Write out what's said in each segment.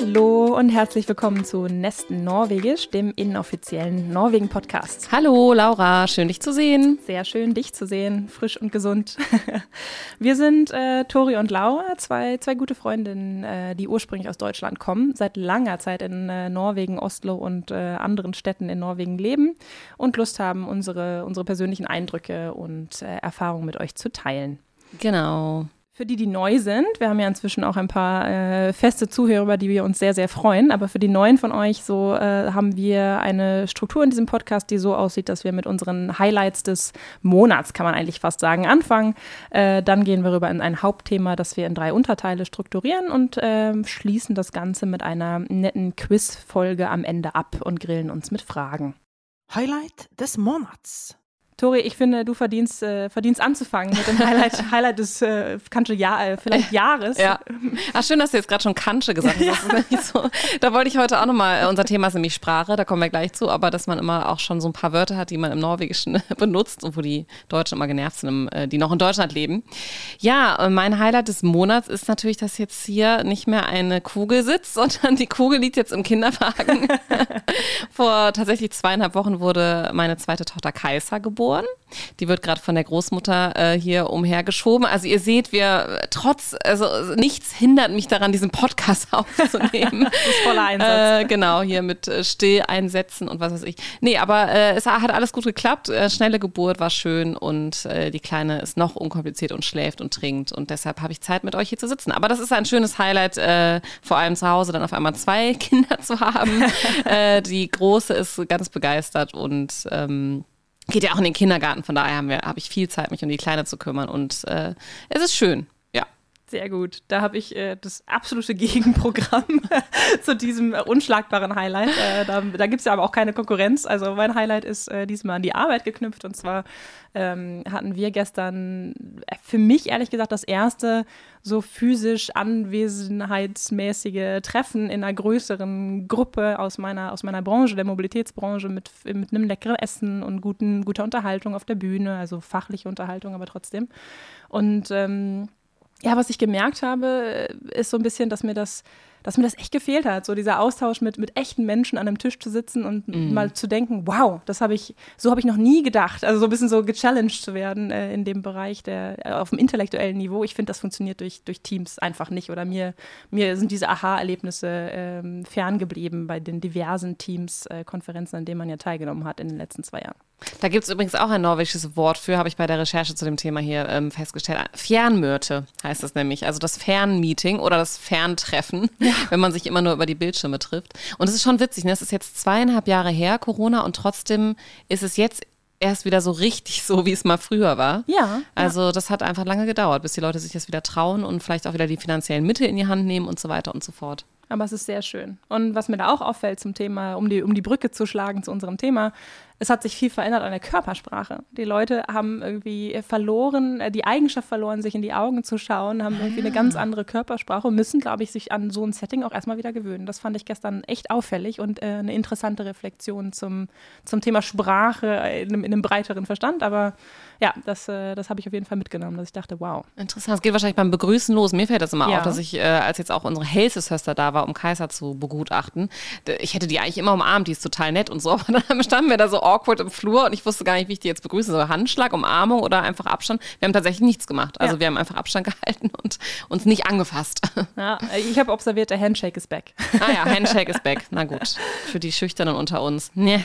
Hallo und herzlich willkommen zu Nesten Norwegisch, dem inoffiziellen Norwegen-Podcast. Hallo Laura, schön dich zu sehen. Sehr schön, dich zu sehen, frisch und gesund. Wir sind äh, Tori und Laura, zwei, zwei gute Freundinnen, äh, die ursprünglich aus Deutschland kommen, seit langer Zeit in äh, Norwegen, Oslo und äh, anderen Städten in Norwegen leben und Lust haben, unsere, unsere persönlichen Eindrücke und äh, Erfahrungen mit euch zu teilen. Genau. Für die, die neu sind, wir haben ja inzwischen auch ein paar äh, feste Zuhörer, über die wir uns sehr, sehr freuen. Aber für die Neuen von euch, so äh, haben wir eine Struktur in diesem Podcast, die so aussieht, dass wir mit unseren Highlights des Monats, kann man eigentlich fast sagen, anfangen. Äh, dann gehen wir rüber in ein Hauptthema, das wir in drei Unterteile strukturieren und ähm, schließen das Ganze mit einer netten Quizfolge am Ende ab und grillen uns mit Fragen. Highlight des Monats. Tori, ich finde, du verdienst, äh, verdienst anzufangen mit dem Highlight, Highlight des äh, Kanche Jahr, äh, vielleicht Jahres. Ja. Ach, schön, dass du jetzt gerade schon Kanche gesagt hast. Ja. So. Da wollte ich heute auch nochmal, äh, unser Thema ist nämlich Sprache, da kommen wir gleich zu, aber dass man immer auch schon so ein paar Wörter hat, die man im Norwegischen benutzt und wo die Deutschen immer genervt sind, äh, die noch in Deutschland leben. Ja, mein Highlight des Monats ist natürlich, dass jetzt hier nicht mehr eine Kugel sitzt, sondern die Kugel liegt jetzt im Kinderwagen. Vor tatsächlich zweieinhalb Wochen wurde meine zweite Tochter Kaiser geboren geboren. Die wird gerade von der Großmutter äh, hier umhergeschoben. Also ihr seht, wir trotz, also nichts hindert mich daran, diesen Podcast aufzunehmen. das ist voller Einsatz. Äh, genau, hier mit äh, Stilleinsätzen und was weiß ich. Nee, aber äh, es hat alles gut geklappt. Äh, schnelle Geburt war schön und äh, die Kleine ist noch unkompliziert und schläft und trinkt. Und deshalb habe ich Zeit, mit euch hier zu sitzen. Aber das ist ein schönes Highlight, äh, vor allem zu Hause dann auf einmal zwei Kinder zu haben. äh, die Große ist ganz begeistert und ähm, geht ja auch in den Kindergarten, von daher habe hab ich viel Zeit, mich um die Kleine zu kümmern und äh, es ist schön. Ja. Sehr gut. Da habe ich äh, das absolute Gegenprogramm zu diesem äh, unschlagbaren Highlight. Äh, da da gibt es ja aber auch keine Konkurrenz. Also mein Highlight ist äh, diesmal an die Arbeit geknüpft. Und zwar ähm, hatten wir gestern äh, für mich ehrlich gesagt das erste so physisch anwesenheitsmäßige Treffen in einer größeren Gruppe aus meiner, aus meiner Branche, der Mobilitätsbranche, mit, mit einem leckeren Essen und guten, guter Unterhaltung auf der Bühne, also fachliche Unterhaltung, aber trotzdem. Und ähm, ja, was ich gemerkt habe, ist so ein bisschen, dass mir das dass mir das echt gefehlt hat, so dieser Austausch mit, mit echten Menschen an einem Tisch zu sitzen und mm. mal zu denken, wow, das habe ich, so habe ich noch nie gedacht. Also so ein bisschen so gechallenged zu werden äh, in dem Bereich der, äh, auf dem intellektuellen Niveau. Ich finde, das funktioniert durch, durch Teams einfach nicht. Oder mir, mir sind diese Aha-Erlebnisse ähm, ferngeblieben bei den diversen Teams, äh, Konferenzen, an denen man ja teilgenommen hat in den letzten zwei Jahren. Da gibt es übrigens auch ein norwegisches Wort für, habe ich bei der Recherche zu dem Thema hier ähm, festgestellt. Fjernmörte heißt das nämlich. Also das Fernmeeting oder das Ferntreffen, ja. wenn man sich immer nur über die Bildschirme trifft. Und es ist schon witzig, ne? es ist jetzt zweieinhalb Jahre her, Corona, und trotzdem ist es jetzt erst wieder so richtig so, wie es mal früher war. Ja. Also das hat einfach lange gedauert, bis die Leute sich das wieder trauen und vielleicht auch wieder die finanziellen Mittel in die Hand nehmen und so weiter und so fort. Aber es ist sehr schön. Und was mir da auch auffällt zum Thema, um die, um die Brücke zu schlagen zu unserem Thema, es hat sich viel verändert an der Körpersprache. Die Leute haben irgendwie verloren, äh, die Eigenschaft verloren, sich in die Augen zu schauen, haben irgendwie eine ganz andere Körpersprache und müssen, glaube ich, sich an so ein Setting auch erstmal wieder gewöhnen. Das fand ich gestern echt auffällig und äh, eine interessante Reflexion zum, zum Thema Sprache in einem, in einem breiteren Verstand. Aber ja, das, äh, das habe ich auf jeden Fall mitgenommen, dass ich dachte, wow. Interessant. Es geht wahrscheinlich beim Begrüßen los. Mir fällt das immer ja. auf, dass ich, äh, als jetzt auch unsere Hälseshöster da war, um Kaiser zu begutachten, ich hätte die eigentlich immer umarmt, die ist total nett und so, aber dann standen wir da so awkward im Flur und ich wusste gar nicht, wie ich die jetzt begrüße. So Handschlag, Umarmung oder einfach Abstand. Wir haben tatsächlich nichts gemacht. Also ja. wir haben einfach Abstand gehalten und uns nicht angefasst. Ja, ich habe observiert, der Handshake ist back. Ah ja, Handshake ist back. Na gut. Für die Schüchternen unter uns. Nee.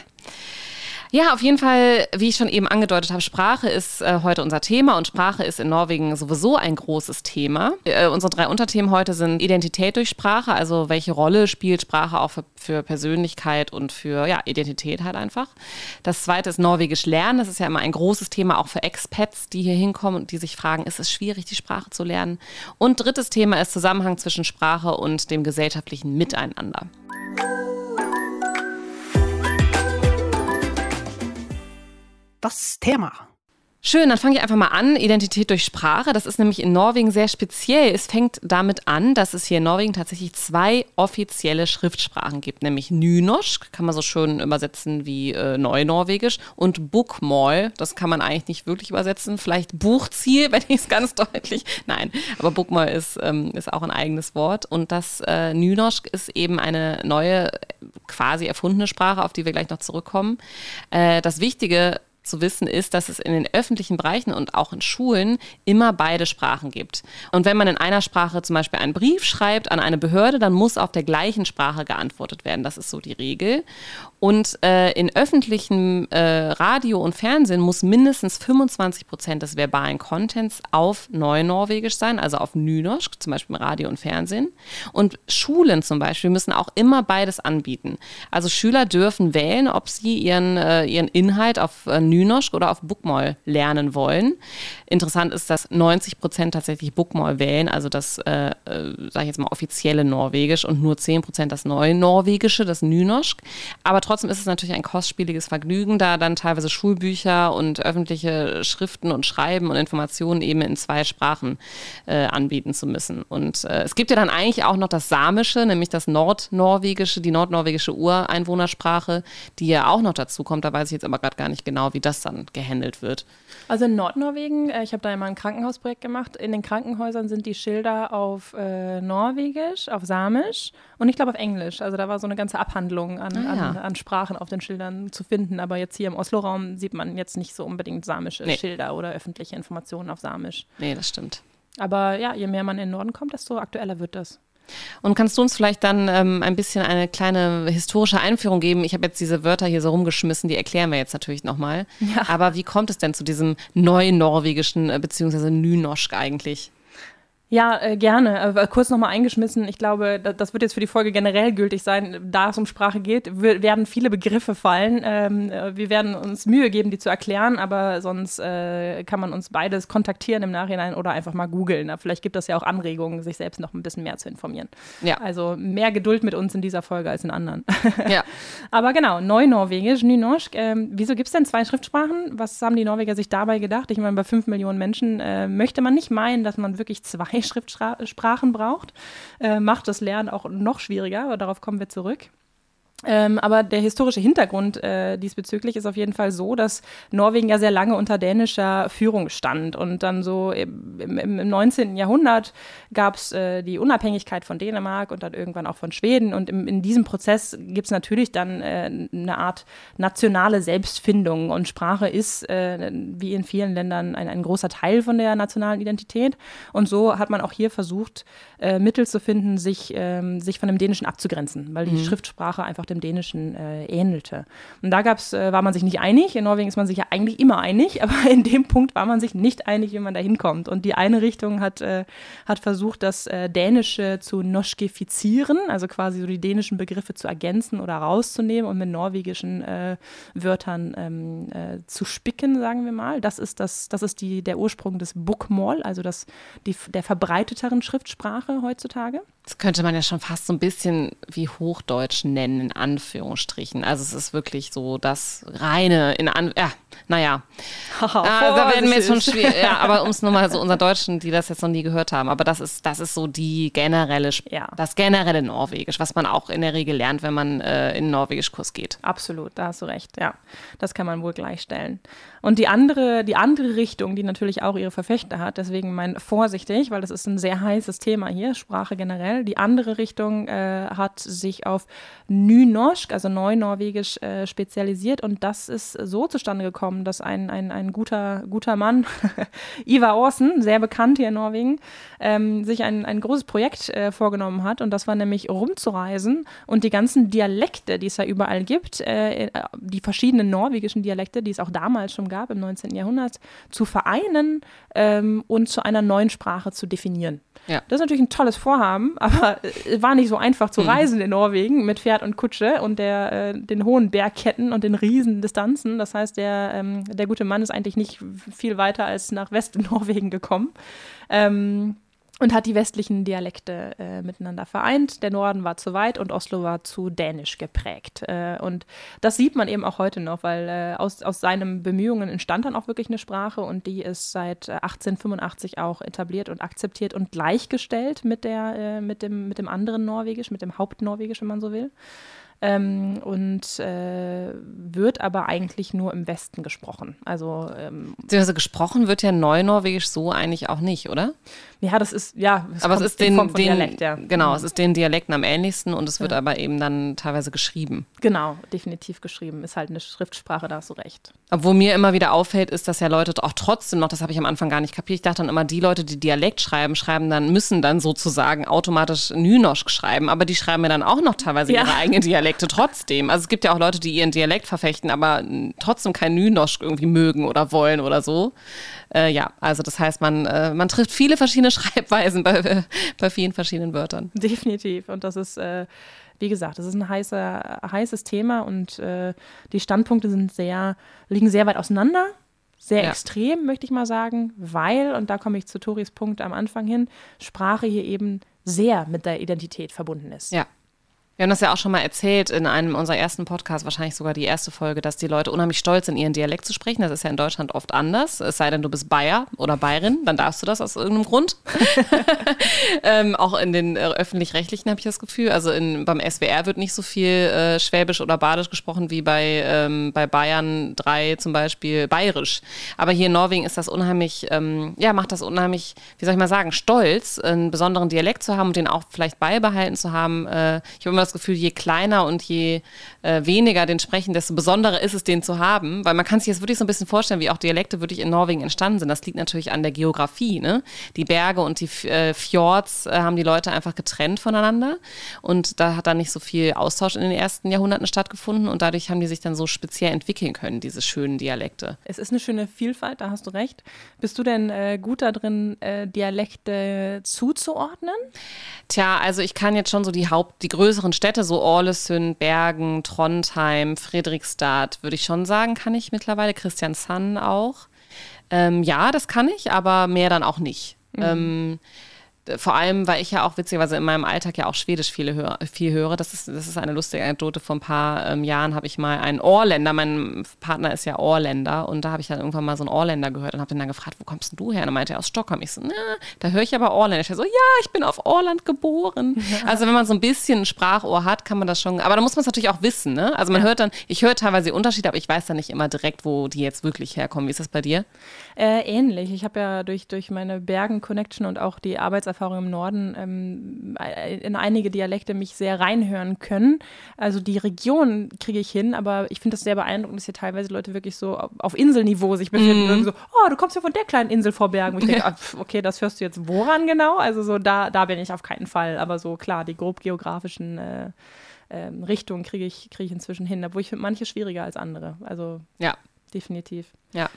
Ja, auf jeden Fall, wie ich schon eben angedeutet habe, Sprache ist äh, heute unser Thema und Sprache ist in Norwegen sowieso ein großes Thema. Äh, unsere drei Unterthemen heute sind Identität durch Sprache, also welche Rolle spielt Sprache auch für, für Persönlichkeit und für ja, Identität halt einfach. Das zweite ist Norwegisch lernen. Das ist ja immer ein großes Thema auch für Expats, die hier hinkommen und die sich fragen, ist es schwierig, die Sprache zu lernen? Und drittes Thema ist Zusammenhang zwischen Sprache und dem gesellschaftlichen Miteinander. Das Thema. Schön, dann fange ich einfach mal an. Identität durch Sprache. Das ist nämlich in Norwegen sehr speziell. Es fängt damit an, dass es hier in Norwegen tatsächlich zwei offizielle Schriftsprachen gibt, nämlich Nynorsk, kann man so schön übersetzen wie äh, Neunorwegisch, und Bokmål, das kann man eigentlich nicht wirklich übersetzen. Vielleicht Buchziel, wenn ich es ganz deutlich. Nein, aber Bokmål ist, ähm, ist auch ein eigenes Wort. Und das äh, Nynorsk ist eben eine neue, quasi erfundene Sprache, auf die wir gleich noch zurückkommen. Äh, das Wichtige zu wissen ist, dass es in den öffentlichen Bereichen und auch in Schulen immer beide Sprachen gibt. Und wenn man in einer Sprache zum Beispiel einen Brief schreibt an eine Behörde, dann muss auf der gleichen Sprache geantwortet werden. Das ist so die Regel. Und äh, in öffentlichem äh, Radio und Fernsehen muss mindestens 25 Prozent des verbalen Contents auf Neunorwegisch sein, also auf Nynorsk, zum Beispiel im Radio und Fernsehen. Und Schulen zum Beispiel müssen auch immer beides anbieten. Also Schüler dürfen wählen, ob sie ihren, äh, ihren Inhalt auf äh, Nynorsk oder auf Bookmall lernen wollen. Interessant ist, dass 90 Prozent tatsächlich Bookmall wählen, also das, äh, äh sage ich jetzt mal, offizielle Norwegisch und nur 10 Prozent das neue Norwegische, das Nynorsk. Aber trotzdem ist es natürlich ein kostspieliges Vergnügen, da dann teilweise Schulbücher und öffentliche Schriften und Schreiben und Informationen eben in zwei Sprachen äh, anbieten zu müssen. Und äh, es gibt ja dann eigentlich auch noch das Samische, nämlich das Nordnorwegische, die nordnorwegische Ureinwohnersprache, die ja auch noch dazu kommt. Da weiß ich jetzt aber gerade gar nicht genau, wie das dann gehandelt wird. Also in Nordnorwegen, äh, ich habe da immer ein Krankenhausprojekt gemacht. In den Krankenhäusern sind die Schilder auf äh, Norwegisch, auf Samisch und ich glaube auf Englisch. Also da war so eine ganze Abhandlung an, ah, ja. an, an, Sprachen auf den Schildern zu finden. Aber jetzt hier im Oslo-Raum sieht man jetzt nicht so unbedingt samische nee. Schilder oder öffentliche Informationen auf Samisch. Nee, das stimmt. Aber ja, je mehr man in den Norden kommt, desto aktueller wird das. Und kannst du uns vielleicht dann ähm, ein bisschen eine kleine historische Einführung geben? Ich habe jetzt diese Wörter hier so rumgeschmissen, die erklären wir jetzt natürlich nochmal. Ja. Aber wie kommt es denn zu diesem neunorwegischen äh, bzw. Nynorsk eigentlich? Ja, äh, gerne. Äh, kurz nochmal eingeschmissen. Ich glaube, das wird jetzt für die Folge generell gültig sein. Da es um Sprache geht, werden viele Begriffe fallen. Ähm, äh, wir werden uns Mühe geben, die zu erklären, aber sonst äh, kann man uns beides kontaktieren im Nachhinein oder einfach mal googeln. Vielleicht gibt es ja auch Anregungen, sich selbst noch ein bisschen mehr zu informieren. Ja. Also mehr Geduld mit uns in dieser Folge als in anderen. Ja. aber genau, Neunorwegisch, Nynorsk. Ähm, wieso gibt es denn zwei Schriftsprachen? Was haben die Norweger sich dabei gedacht? Ich meine, bei fünf Millionen Menschen äh, möchte man nicht meinen, dass man wirklich zwei Schriftsprachen braucht, äh, macht das Lernen auch noch schwieriger, aber darauf kommen wir zurück. Ähm, aber der historische Hintergrund äh, diesbezüglich ist auf jeden Fall so, dass Norwegen ja sehr lange unter dänischer Führung stand. Und dann so im, im, im 19. Jahrhundert gab es äh, die Unabhängigkeit von Dänemark und dann irgendwann auch von Schweden. Und im, in diesem Prozess gibt es natürlich dann äh, eine Art nationale Selbstfindung. Und Sprache ist, äh, wie in vielen Ländern, ein, ein, großer Teil von der nationalen Identität. Und so hat man auch hier versucht, äh, Mittel zu finden, sich, ähm, sich von dem Dänischen abzugrenzen, weil die mhm. Schriftsprache einfach dem Dänischen äh, ähnelte. Und da gab's, äh, war man sich nicht einig. In Norwegen ist man sich ja eigentlich immer einig, aber in dem Punkt war man sich nicht einig, wie man da hinkommt. Und die eine Richtung hat, äh, hat versucht, das äh, Dänische zu noschkifizieren, also quasi so die dänischen Begriffe zu ergänzen oder rauszunehmen und mit norwegischen äh, Wörtern ähm, äh, zu spicken, sagen wir mal. Das ist, das, das ist die, der Ursprung des Bookmall, also das, die, der verbreiteteren Schriftsprache heutzutage. Das könnte man ja schon fast so ein bisschen wie Hochdeutsch nennen, in Anführungsstrichen. Also es ist wirklich so das reine, in An ja, naja. Oh, ah, da werden wir jetzt schon schwierig. Ja, aber um es nur mal so unseren Deutschen, die das jetzt noch nie gehört haben, aber das ist, das ist so die generelle, ja. das generelle Norwegisch, was man auch in der Regel lernt, wenn man äh, in Norwegischkurs geht. Absolut, da hast du recht, ja. Das kann man wohl gleichstellen. Und die andere, die andere Richtung, die natürlich auch ihre Verfechter hat, deswegen mein vorsichtig, weil das ist ein sehr heißes Thema hier, Sprache generell. Die andere Richtung äh, hat sich auf Nynorsk, also Neunorwegisch, äh, spezialisiert und das ist so zustande gekommen, dass ein, ein, ein guter, guter Mann, Ivar Aasen, sehr bekannt hier in Norwegen, ähm, sich ein, ein großes Projekt äh, vorgenommen hat und das war nämlich rumzureisen und die ganzen Dialekte, die es ja überall gibt, äh, die verschiedenen norwegischen Dialekte, die es auch damals schon gab im 19. Jahrhundert, zu vereinen ähm, und zu einer neuen Sprache zu definieren. Ja. Das ist natürlich ein tolles Vorhaben, aber es war nicht so einfach zu mhm. reisen in Norwegen mit Pferd und Kutsche und der, äh, den hohen Bergketten und den riesen Distanzen. Das heißt, der, ähm, der gute Mann ist eigentlich nicht viel weiter als nach West-Norwegen gekommen. Ähm, und hat die westlichen Dialekte äh, miteinander vereint. Der Norden war zu weit und Oslo war zu dänisch geprägt. Äh, und das sieht man eben auch heute noch, weil äh, aus, aus seinen Bemühungen entstand dann auch wirklich eine Sprache und die ist seit 1885 äh, auch etabliert und akzeptiert und gleichgestellt mit, der, äh, mit, dem, mit dem anderen Norwegisch, mit dem Hauptnorwegisch, wenn man so will ähm, und äh, wird aber eigentlich nur im Westen gesprochen. Also ähm, also gesprochen wird ja Neunorwegisch so eigentlich auch nicht, oder? Ja, das ist ja. aber es ist den, den Dialekt, ja. Genau, mhm. es ist den Dialekten am ähnlichsten und es wird ja. aber eben dann teilweise geschrieben. Genau, definitiv geschrieben. Ist halt eine Schriftsprache, da hast du recht. Obwohl mir immer wieder auffällt, ist, dass ja Leute auch trotzdem noch, das habe ich am Anfang gar nicht kapiert. Ich dachte dann immer, die Leute, die Dialekt schreiben, schreiben dann müssen dann sozusagen automatisch Nynorsk schreiben, aber die schreiben mir dann auch noch teilweise ja. ihre eigene Dialekt. Dialekte trotzdem. Also es gibt ja auch Leute, die ihren Dialekt verfechten, aber trotzdem kein Nynosch irgendwie mögen oder wollen oder so. Äh, ja, also das heißt, man, äh, man trifft viele verschiedene Schreibweisen bei, bei vielen verschiedenen Wörtern. Definitiv. Und das ist, äh, wie gesagt, das ist ein heißer, heißes Thema und äh, die Standpunkte sind sehr, liegen sehr weit auseinander sehr ja. extrem, möchte ich mal sagen, weil, und da komme ich zu Toris Punkt am Anfang hin, Sprache hier eben sehr mit der Identität verbunden ist. Ja. Wir haben das ja auch schon mal erzählt in einem unserer ersten Podcasts, wahrscheinlich sogar die erste Folge, dass die Leute unheimlich stolz sind, ihren Dialekt zu sprechen. Das ist ja in Deutschland oft anders. Es sei denn, du bist Bayer oder Bayerin, dann darfst du das aus irgendeinem Grund. ähm, auch in den äh, öffentlich-rechtlichen habe ich das Gefühl. Also in, beim SWR wird nicht so viel äh, Schwäbisch oder Badisch gesprochen wie bei, ähm, bei Bayern 3 zum Beispiel Bayerisch. Aber hier in Norwegen ist das unheimlich, ähm, ja, macht das unheimlich, wie soll ich mal sagen, stolz, einen besonderen Dialekt zu haben und den auch vielleicht beibehalten zu haben. Äh, ich habe immer das Gefühl, je kleiner und je äh, weniger den sprechen, desto besonderer ist es, den zu haben. Weil man kann sich jetzt wirklich so ein bisschen vorstellen, wie auch Dialekte wirklich in Norwegen entstanden sind. Das liegt natürlich an der Geografie. Ne? Die Berge und die äh, Fjords äh, haben die Leute einfach getrennt voneinander. Und da hat dann nicht so viel Austausch in den ersten Jahrhunderten stattgefunden. Und dadurch haben die sich dann so speziell entwickeln können, diese schönen Dialekte. Es ist eine schöne Vielfalt, da hast du recht. Bist du denn äh, gut darin, äh, Dialekte zuzuordnen? Tja, also ich kann jetzt schon so die Haupt, die größeren Städte, so Ålesund, Bergen, Trondheim, Friedrichstadt, würde ich schon sagen, kann ich mittlerweile. Christiansand auch. Ähm, ja, das kann ich, aber mehr dann auch nicht. Mhm. Ähm, vor allem, weil ich ja auch witzigerweise in meinem Alltag ja auch Schwedisch viele höre, viel höre. Das ist, das ist eine lustige Anekdote. Vor ein paar ähm, Jahren habe ich mal einen Orländer, mein Partner ist ja Orländer und da habe ich dann irgendwann mal so einen Orländer gehört und habe dann gefragt, wo kommst denn du her? Und dann meinte er aus Stockholm. Ich so, na, da höre ich aber Orländisch. Ich so, ja, ich bin auf Orland geboren. Ja. Also wenn man so ein bisschen ein Sprachohr hat, kann man das schon, aber da muss man es natürlich auch wissen. Ne? Also man ja. hört dann, ich höre teilweise Unterschiede, aber ich weiß dann nicht immer direkt, wo die jetzt wirklich herkommen. Wie ist das bei dir? Äh, ähnlich. Ich habe ja durch, durch meine Bergen-Connection und auch die Arbeitserfahrung im Norden ähm, in einige Dialekte mich sehr reinhören können. Also die Region kriege ich hin, aber ich finde das sehr beeindruckend, dass hier teilweise Leute wirklich so auf Inselniveau sich befinden. Mm. so, oh, du kommst ja von der kleinen Insel vor Bergen. Und ich denke, ah, okay, das hörst du jetzt woran genau? Also so, da, da bin ich auf keinen Fall. Aber so klar, die grob geografischen äh, ähm, Richtungen kriege ich, krieg ich inzwischen hin, obwohl ich finde manche schwieriger als andere. Also ja. definitiv. Ja.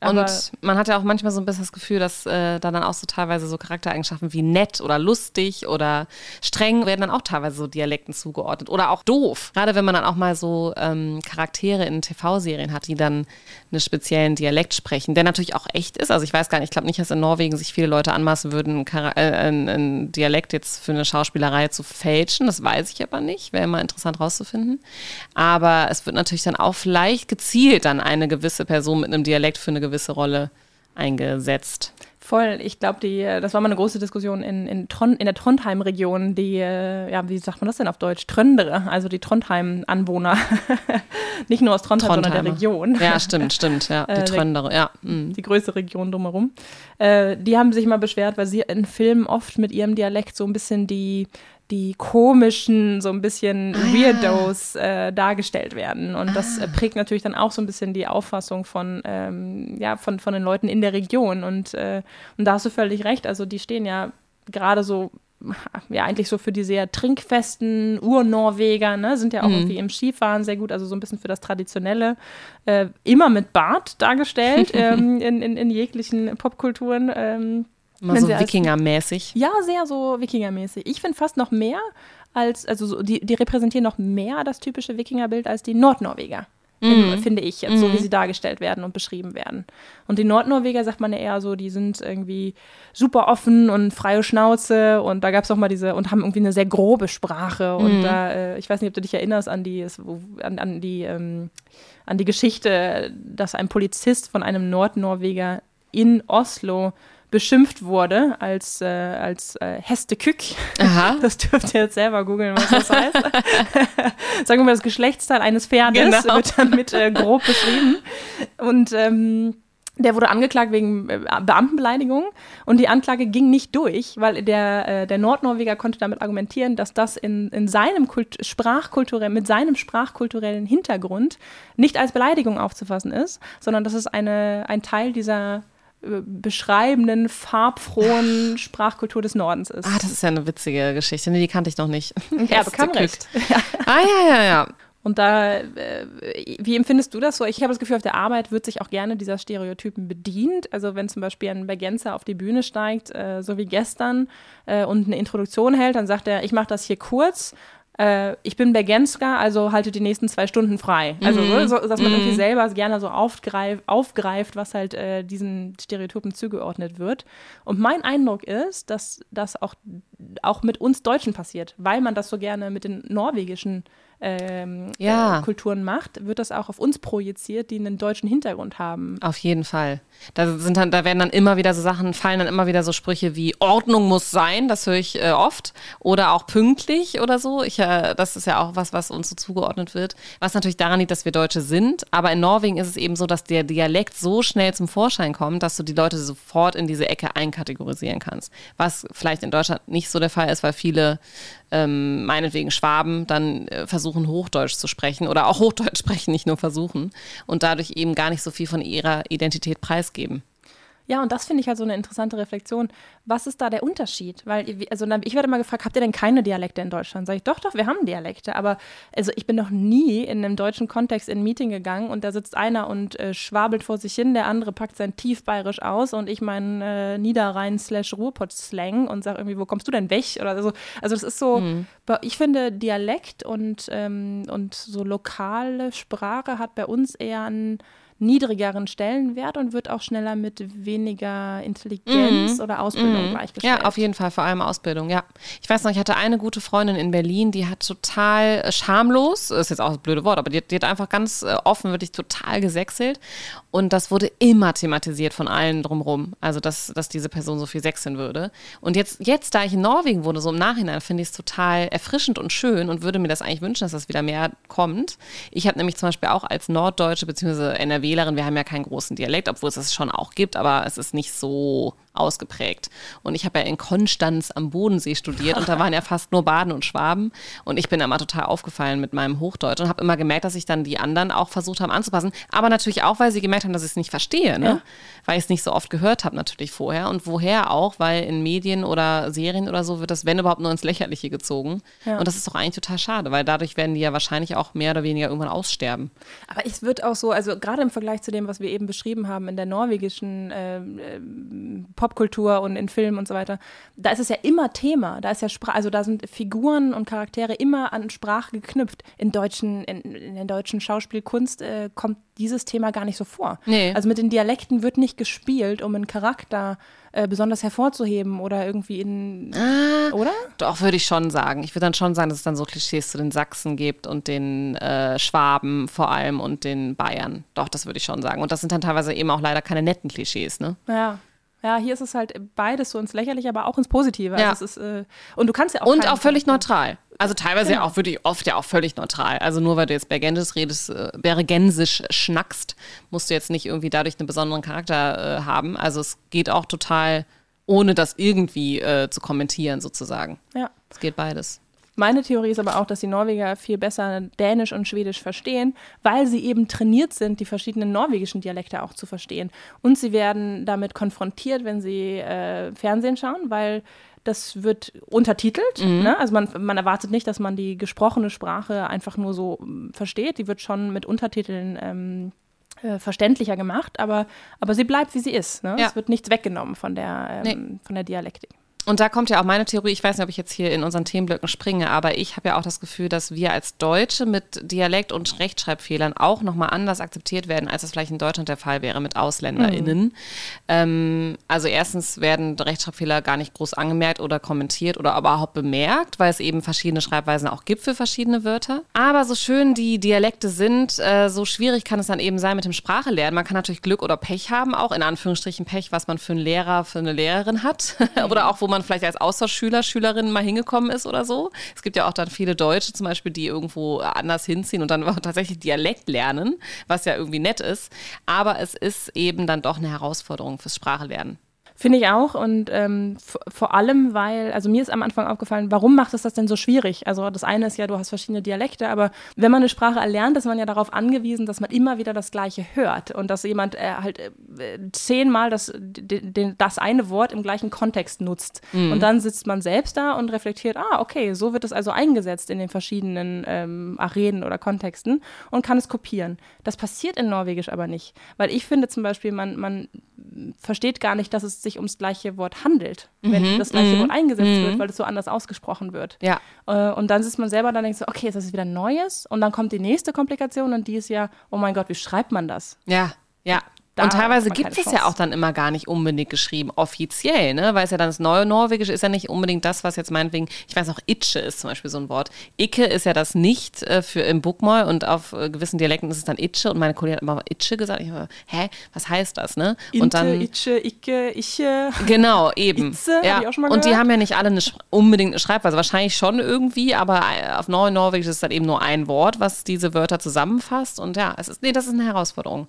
Und man hat ja auch manchmal so ein bisschen das Gefühl, dass äh, da dann auch so teilweise so Charaktereigenschaften wie nett oder lustig oder streng werden dann auch teilweise so Dialekten zugeordnet oder auch doof. Gerade wenn man dann auch mal so ähm, Charaktere in TV-Serien hat, die dann einen speziellen Dialekt sprechen, der natürlich auch echt ist. Also ich weiß gar nicht, ich glaube nicht, dass in Norwegen sich viele Leute anmaßen würden, einen äh, Dialekt jetzt für eine Schauspielerei zu fälschen. Das weiß ich aber nicht. Wäre immer interessant rauszufinden. Aber es wird natürlich dann auch vielleicht gezielt dann eine gewisse Person mit einem Dialekt für eine gewisse Rolle eingesetzt. Voll. Ich glaube, das war mal eine große Diskussion in, in, Tron, in der Trondheim-Region, die, äh, ja, wie sagt man das denn auf Deutsch? Tröndere, also die Trondheim-Anwohner. Nicht nur aus Trondheim, sondern der Region. Ja, stimmt, stimmt, ja. Die äh, Tröndere, ja. Mhm. Die größte Region drumherum. Äh, die haben sich mal beschwert, weil sie in Filmen oft mit ihrem Dialekt so ein bisschen die die komischen, so ein bisschen ah. Weirdos äh, dargestellt werden. Und ah. das äh, prägt natürlich dann auch so ein bisschen die Auffassung von, ähm, ja, von, von den Leuten in der Region. Und, äh, und da hast du völlig recht. Also die stehen ja gerade so ja, eigentlich so für die sehr trinkfesten Urnorweger, ne, sind ja auch mhm. irgendwie im Skifahren sehr gut, also so ein bisschen für das Traditionelle, äh, immer mit Bart dargestellt ähm, in, in, in, jeglichen Popkulturen. Ähm, Mal so Wikingermäßig. Ja, sehr so Wikingermäßig. Ich finde fast noch mehr als, also so, die, die repräsentieren noch mehr das typische Wikingerbild als die Nordnorweger. in, finde ich, jetzt so wie sie dargestellt werden und beschrieben werden. Und die Nordnorweger sagt man ja eher so, die sind irgendwie super offen und freie Schnauze und da gab es auch mal diese und haben irgendwie eine sehr grobe Sprache und da, äh, ich weiß nicht, ob du dich erinnerst an die, an, an die, ähm, an die Geschichte, dass ein Polizist von einem Nordnorweger in Oslo beschimpft wurde als, äh, als äh, Hestekück. Aha. Das dürft ihr jetzt selber googeln, was das heißt. Sagen wir mal, das Geschlechtsteil eines Pferdes Genau. wird dann mit äh, grob beschrieben. Und ähm, der wurde angeklagt wegen äh, Beamtenbeleidigung und die Anklage ging nicht durch, weil der, äh, der Nordnorweger konnte damit argumentieren, dass das in, in seinem Kult Sprachkulturell, mit seinem sprachkulturellen Hintergrund nicht als Beleidigung aufzufassen ist, sondern dass es eine, ein Teil dieser beschreibenden, farbfrohen Sprachkultur des Nordens ist. Ah, das ist ja eine witzige Geschichte. Nee, die kannte ich noch nicht. ja, bekam recht. Ah, ja, ja, ja. Und da, äh, wie empfindest du das so? Ich habe das Gefühl, auf der Arbeit wird sich auch gerne dieser Stereotypen bedient. Also wenn zum Beispiel ein Bergenzer auf die Bühne steigt, äh, so wie gestern, äh, und eine Introduktion hält, dann sagt er, ich mache das hier kurz. Äh, ich bin Bergenska, also halte die nächsten zwei Stunden frei. Also so, so, dass man irgendwie selber gerne so aufgreif, aufgreift, was halt äh, diesen Stereotypen zugeordnet wird. Und mein Eindruck ist, dass das auch, auch mit uns Deutschen passiert, weil man das so gerne mit den norwegischen ähm, Ja. äh, Kulturen macht, wird das auch auf uns projiziert, die einen deutschen Hintergrund haben. Auf jeden Fall. Da sind dann, da werden dann immer wieder so Sachen, fallen dann immer wieder so Sprüche wie Ordnung muss sein, das höre ich äh, oft. Oder auch pünktlich oder so. Ich, äh, das ist ja auch was, was uns so zugeordnet wird. Was natürlich daran liegt, dass wir Deutsche sind. Aber in Norwegen ist es eben so, dass der Dialekt so schnell zum Vorschein kommt, dass du die Leute sofort in diese Ecke einkategorisieren kannst. Was vielleicht in Deutschland nicht so der Fall ist, weil viele ähm, meinetwegen Schwaben dann äh, versuchen, Hochdeutsch zu sprechen oder auch Hochdeutsch sprechen, nicht nur versuchen und dadurch eben gar nicht so viel von ihrer Identität preisgeben. Ja, und das finde ich halt so eine interessante Reflexion. Was ist da der Unterschied? Weil, also ich werde mal gefragt, habt ihr denn keine Dialekte in Deutschland? Sag ich, doch, doch, wir haben Dialekte. Aber also ich bin noch nie in einem deutschen Kontext in ein Meeting gegangen und da sitzt einer und äh, schwabelt vor sich hin, der andere packt sein Tiefbayerisch aus und ich meinen äh, Niederrhein slash Ruhrpott-Slang und sage irgendwie, wo kommst du denn weg? Oder so. Also das ist so, bei- ich finde Dialekt und, ähm, und so lokale Sprache hat bei uns eher einen niedrigeren Stellenwert und wird auch schneller mit weniger Intelligenz oder Ausbildung gleichgestellt. Ja, auf jeden Fall, vor allem Ausbildung, ja. Ich weiß noch, ich hatte eine gute Freundin in Berlin, die hat total äh, schamlos, ist jetzt auch das blöde Wort, aber die, hat- die hat einfach ganz äh, offen, wirklich total gesächselt. Und das wurde immer thematisiert von allen drumrum. Also, dass, dass diese Person so viel sechseln würde. Und jetzt, jetzt, da ich in Norwegen wohne, so im Nachhinein, finde ich es total erfrischend und schön und würde mir das eigentlich wünschen, dass das wieder mehr kommt. Ich habe nämlich zum Beispiel auch als Norddeutsche bzw. NRWlerin, wir haben ja keinen großen Dialekt, obwohl es das schon auch gibt, aber es ist nicht so ausgeprägt. Und ich habe ja in Konstanz am Bodensee studiert und da waren ja fast nur Baden und Schwaben. Und ich bin immer total aufgefallen mit meinem Hochdeutsch und habe immer gemerkt, dass sich dann die anderen auch versucht haben anzupassen. Aber natürlich auch, weil sie gemerkt haben, dass ich es nicht verstehe, ne? Ja. weil ich es nicht so oft gehört habe natürlich vorher. Und woher auch, weil in Medien oder Serien oder so wird das, wenn überhaupt, nur ins Lächerliche gezogen. Ja. Und das ist doch eigentlich total schade, weil dadurch werden die ja wahrscheinlich auch mehr oder weniger irgendwann aussterben. Aber es wird auch so, also gerade im Vergleich zu dem, was wir eben beschrieben haben in der norwegischen ähm, ähm, Popkultur und in Filmen und so weiter, da ist es ja immer Thema. Da ist ja Sprache, also da sind Figuren und Charaktere immer an Sprache geknüpft. In deutschen, in, in der deutschen Schauspielkunst äh, kommt dieses Thema gar nicht so vor. Nee. Also mit den Dialekten wird nicht gespielt, um einen Charakter äh, besonders hervorzuheben oder irgendwie in, oder? Doch, würde ich schon sagen. Ich würde dann schon sagen, dass es dann so Klischees zu den Sachsen gibt und den äh, Schwaben vor allem und den Bayern. Doch, das würde ich schon sagen. Und das sind dann teilweise eben auch leider keine netten Klischees, ne? Ja. Ja, hier ist es halt beides so ins Lächerliche, aber auch ins Positive. Ja. Also es ist, äh, und du kannst ja auch Und auch völlig neutral. Also teilweise ja Genau. auch wirklich oft ja auch völlig neutral. Also nur weil du jetzt Bergensisch redest, äh, Bergensisch schnackst, musst du jetzt nicht irgendwie dadurch einen besonderen Charakter äh, haben. Also es geht auch total, ohne das irgendwie äh, zu kommentieren sozusagen. Ja. Es geht beides. Meine Theorie ist aber auch, dass die Norweger viel besser Dänisch und Schwedisch verstehen, weil sie eben trainiert sind, die verschiedenen norwegischen Dialekte auch zu verstehen. Und sie werden damit konfrontiert, wenn sie äh, Fernsehen schauen, weil das wird untertitelt. Ne? Also man, man erwartet nicht, dass man die gesprochene Sprache einfach nur so mm, versteht. Die wird schon mit Untertiteln ähm, äh, verständlicher gemacht, aber, aber sie bleibt, wie sie ist. Ne? Ja. Es wird nichts weggenommen von der, ähm, von der Dialektik. Und da kommt ja auch meine Theorie, ich weiß nicht, ob ich jetzt hier in unseren Themenblöcken springe, aber ich habe ja auch das Gefühl, dass wir als Deutsche mit Dialekt- und Rechtschreibfehlern auch nochmal anders akzeptiert werden, als das vielleicht in Deutschland der Fall wäre mit AusländerInnen. Mhm. Ähm, also erstens werden Rechtschreibfehler gar nicht groß angemerkt oder kommentiert oder überhaupt bemerkt, weil es eben verschiedene Schreibweisen auch gibt für verschiedene Wörter. Aber so schön die Dialekte sind, äh, so schwierig kann es dann eben sein mit dem Sprachelernen. Man kann natürlich Glück oder Pech haben, auch in Anführungsstrichen Pech, was man für einen Lehrer, für eine Lehrerin hat. Mhm. oder auch, wo man vielleicht als Austauschschüler, Schülerin mal hingekommen ist oder so. Es gibt ja auch dann viele Deutsche zum Beispiel, die irgendwo anders hinziehen und dann tatsächlich Dialekt lernen, was ja irgendwie nett ist. Aber es ist eben dann doch eine Herausforderung fürs Sprachelernen. Finde ich auch. Und ähm, vor allem, weil, also mir ist am Anfang aufgefallen, warum macht es das denn so schwierig? Also das eine ist ja, du hast verschiedene Dialekte, aber wenn man eine Sprache erlernt, ist man ja darauf angewiesen, dass man immer wieder das Gleiche hört und dass jemand äh, halt äh, zehnmal das, das eine Wort im gleichen Kontext nutzt. Mhm. Und dann sitzt man selbst da und reflektiert, ah, okay, so wird es also eingesetzt in den verschiedenen ähm, Arenen oder Kontexten und kann es kopieren. Das passiert in Norwegisch aber nicht, weil ich finde zum Beispiel, man, man versteht gar nicht, dass es sich ums gleiche Wort handelt, wenn mhm, das gleiche mhm, Wort eingesetzt wird, mhm. weil es so anders ausgesprochen wird. Ja. Äh, und dann sitzt man selber da und denkt so, okay, ist das wieder Neues? Und dann kommt die nächste Komplikation und die ist ja, oh mein Gott, wie schreibt man das? Ja, ja. Da und teilweise gibt es ja auch dann immer gar nicht unbedingt geschrieben, offiziell, ne? Weil es ja dann das neue Norwegische ist ja nicht unbedingt das, was jetzt meinetwegen, ich weiß auch, Itsche ist zum Beispiel so ein Wort. Icke ist ja das nicht äh, für im Bookmall und auf äh, gewissen Dialekten ist es dann Itsche und meine Kollegin hat immer Itsche gesagt. Ich war, hä, was heißt das, ne? Inte, und dann. Itsche, Icke, Iche. Genau, eben. Itze, ja. Ich auch schon mal und die haben ja nicht alle eine, unbedingt eine Schreibweise, wahrscheinlich schon irgendwie, aber äh, auf Neu Norwegisch ist es dann eben nur ein Wort, was diese Wörter zusammenfasst. Und ja, es ist, nee, das ist eine Herausforderung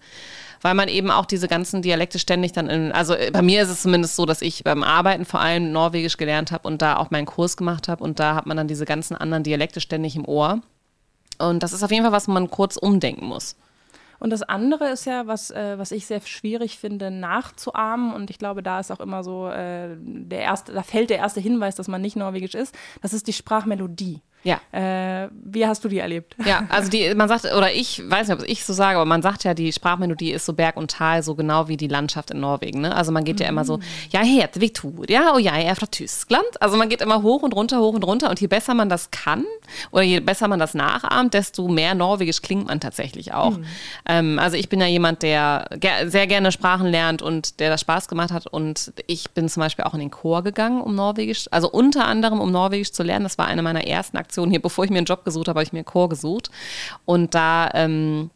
weil man eben auch diese ganzen Dialekte ständig dann in, also äh, bei mir ist es zumindest so, dass ich beim Arbeiten vor allem Norwegisch gelernt habe und da auch meinen Kurs gemacht habe und da hat man dann diese ganzen anderen Dialekte ständig im Ohr. Und das ist auf jeden Fall, was man kurz umdenken muss. Und das andere ist ja, was, äh, was ich sehr schwierig finde, nachzuahmen. Und ich glaube, da ist auch immer so, äh, der erste, da fällt der erste Hinweis, dass man nicht norwegisch ist. Das ist die Sprachmelodie. Ja. Äh, wie hast du die erlebt? Ja, also die, man sagt, oder ich weiß nicht, ob ich so sage, aber man sagt ja, die Sprachmelodie ist so Berg und Tal, so genau wie die Landschaft in Norwegen. Ne? Also man geht mhm. ja immer so, ja, heter Victoria, oh ja, er fra Tyskland. Also man geht immer hoch und runter, hoch und runter. Und je besser man das kann oder je besser man das nachahmt, desto mehr Norwegisch klingt man tatsächlich auch. Mhm. Ähm, also ich bin ja jemand, der ger sehr gerne Sprachen lernt und der das Spaß gemacht hat. Und ich bin zum Beispiel auch in den Chor gegangen, um Norwegisch, also unter anderem um Norwegisch zu lernen. Das war eine meiner ersten Aktionen Aktion hier, bevor ich mir einen Job gesucht habe, habe ich mir einen Chor gesucht. Und da ähm,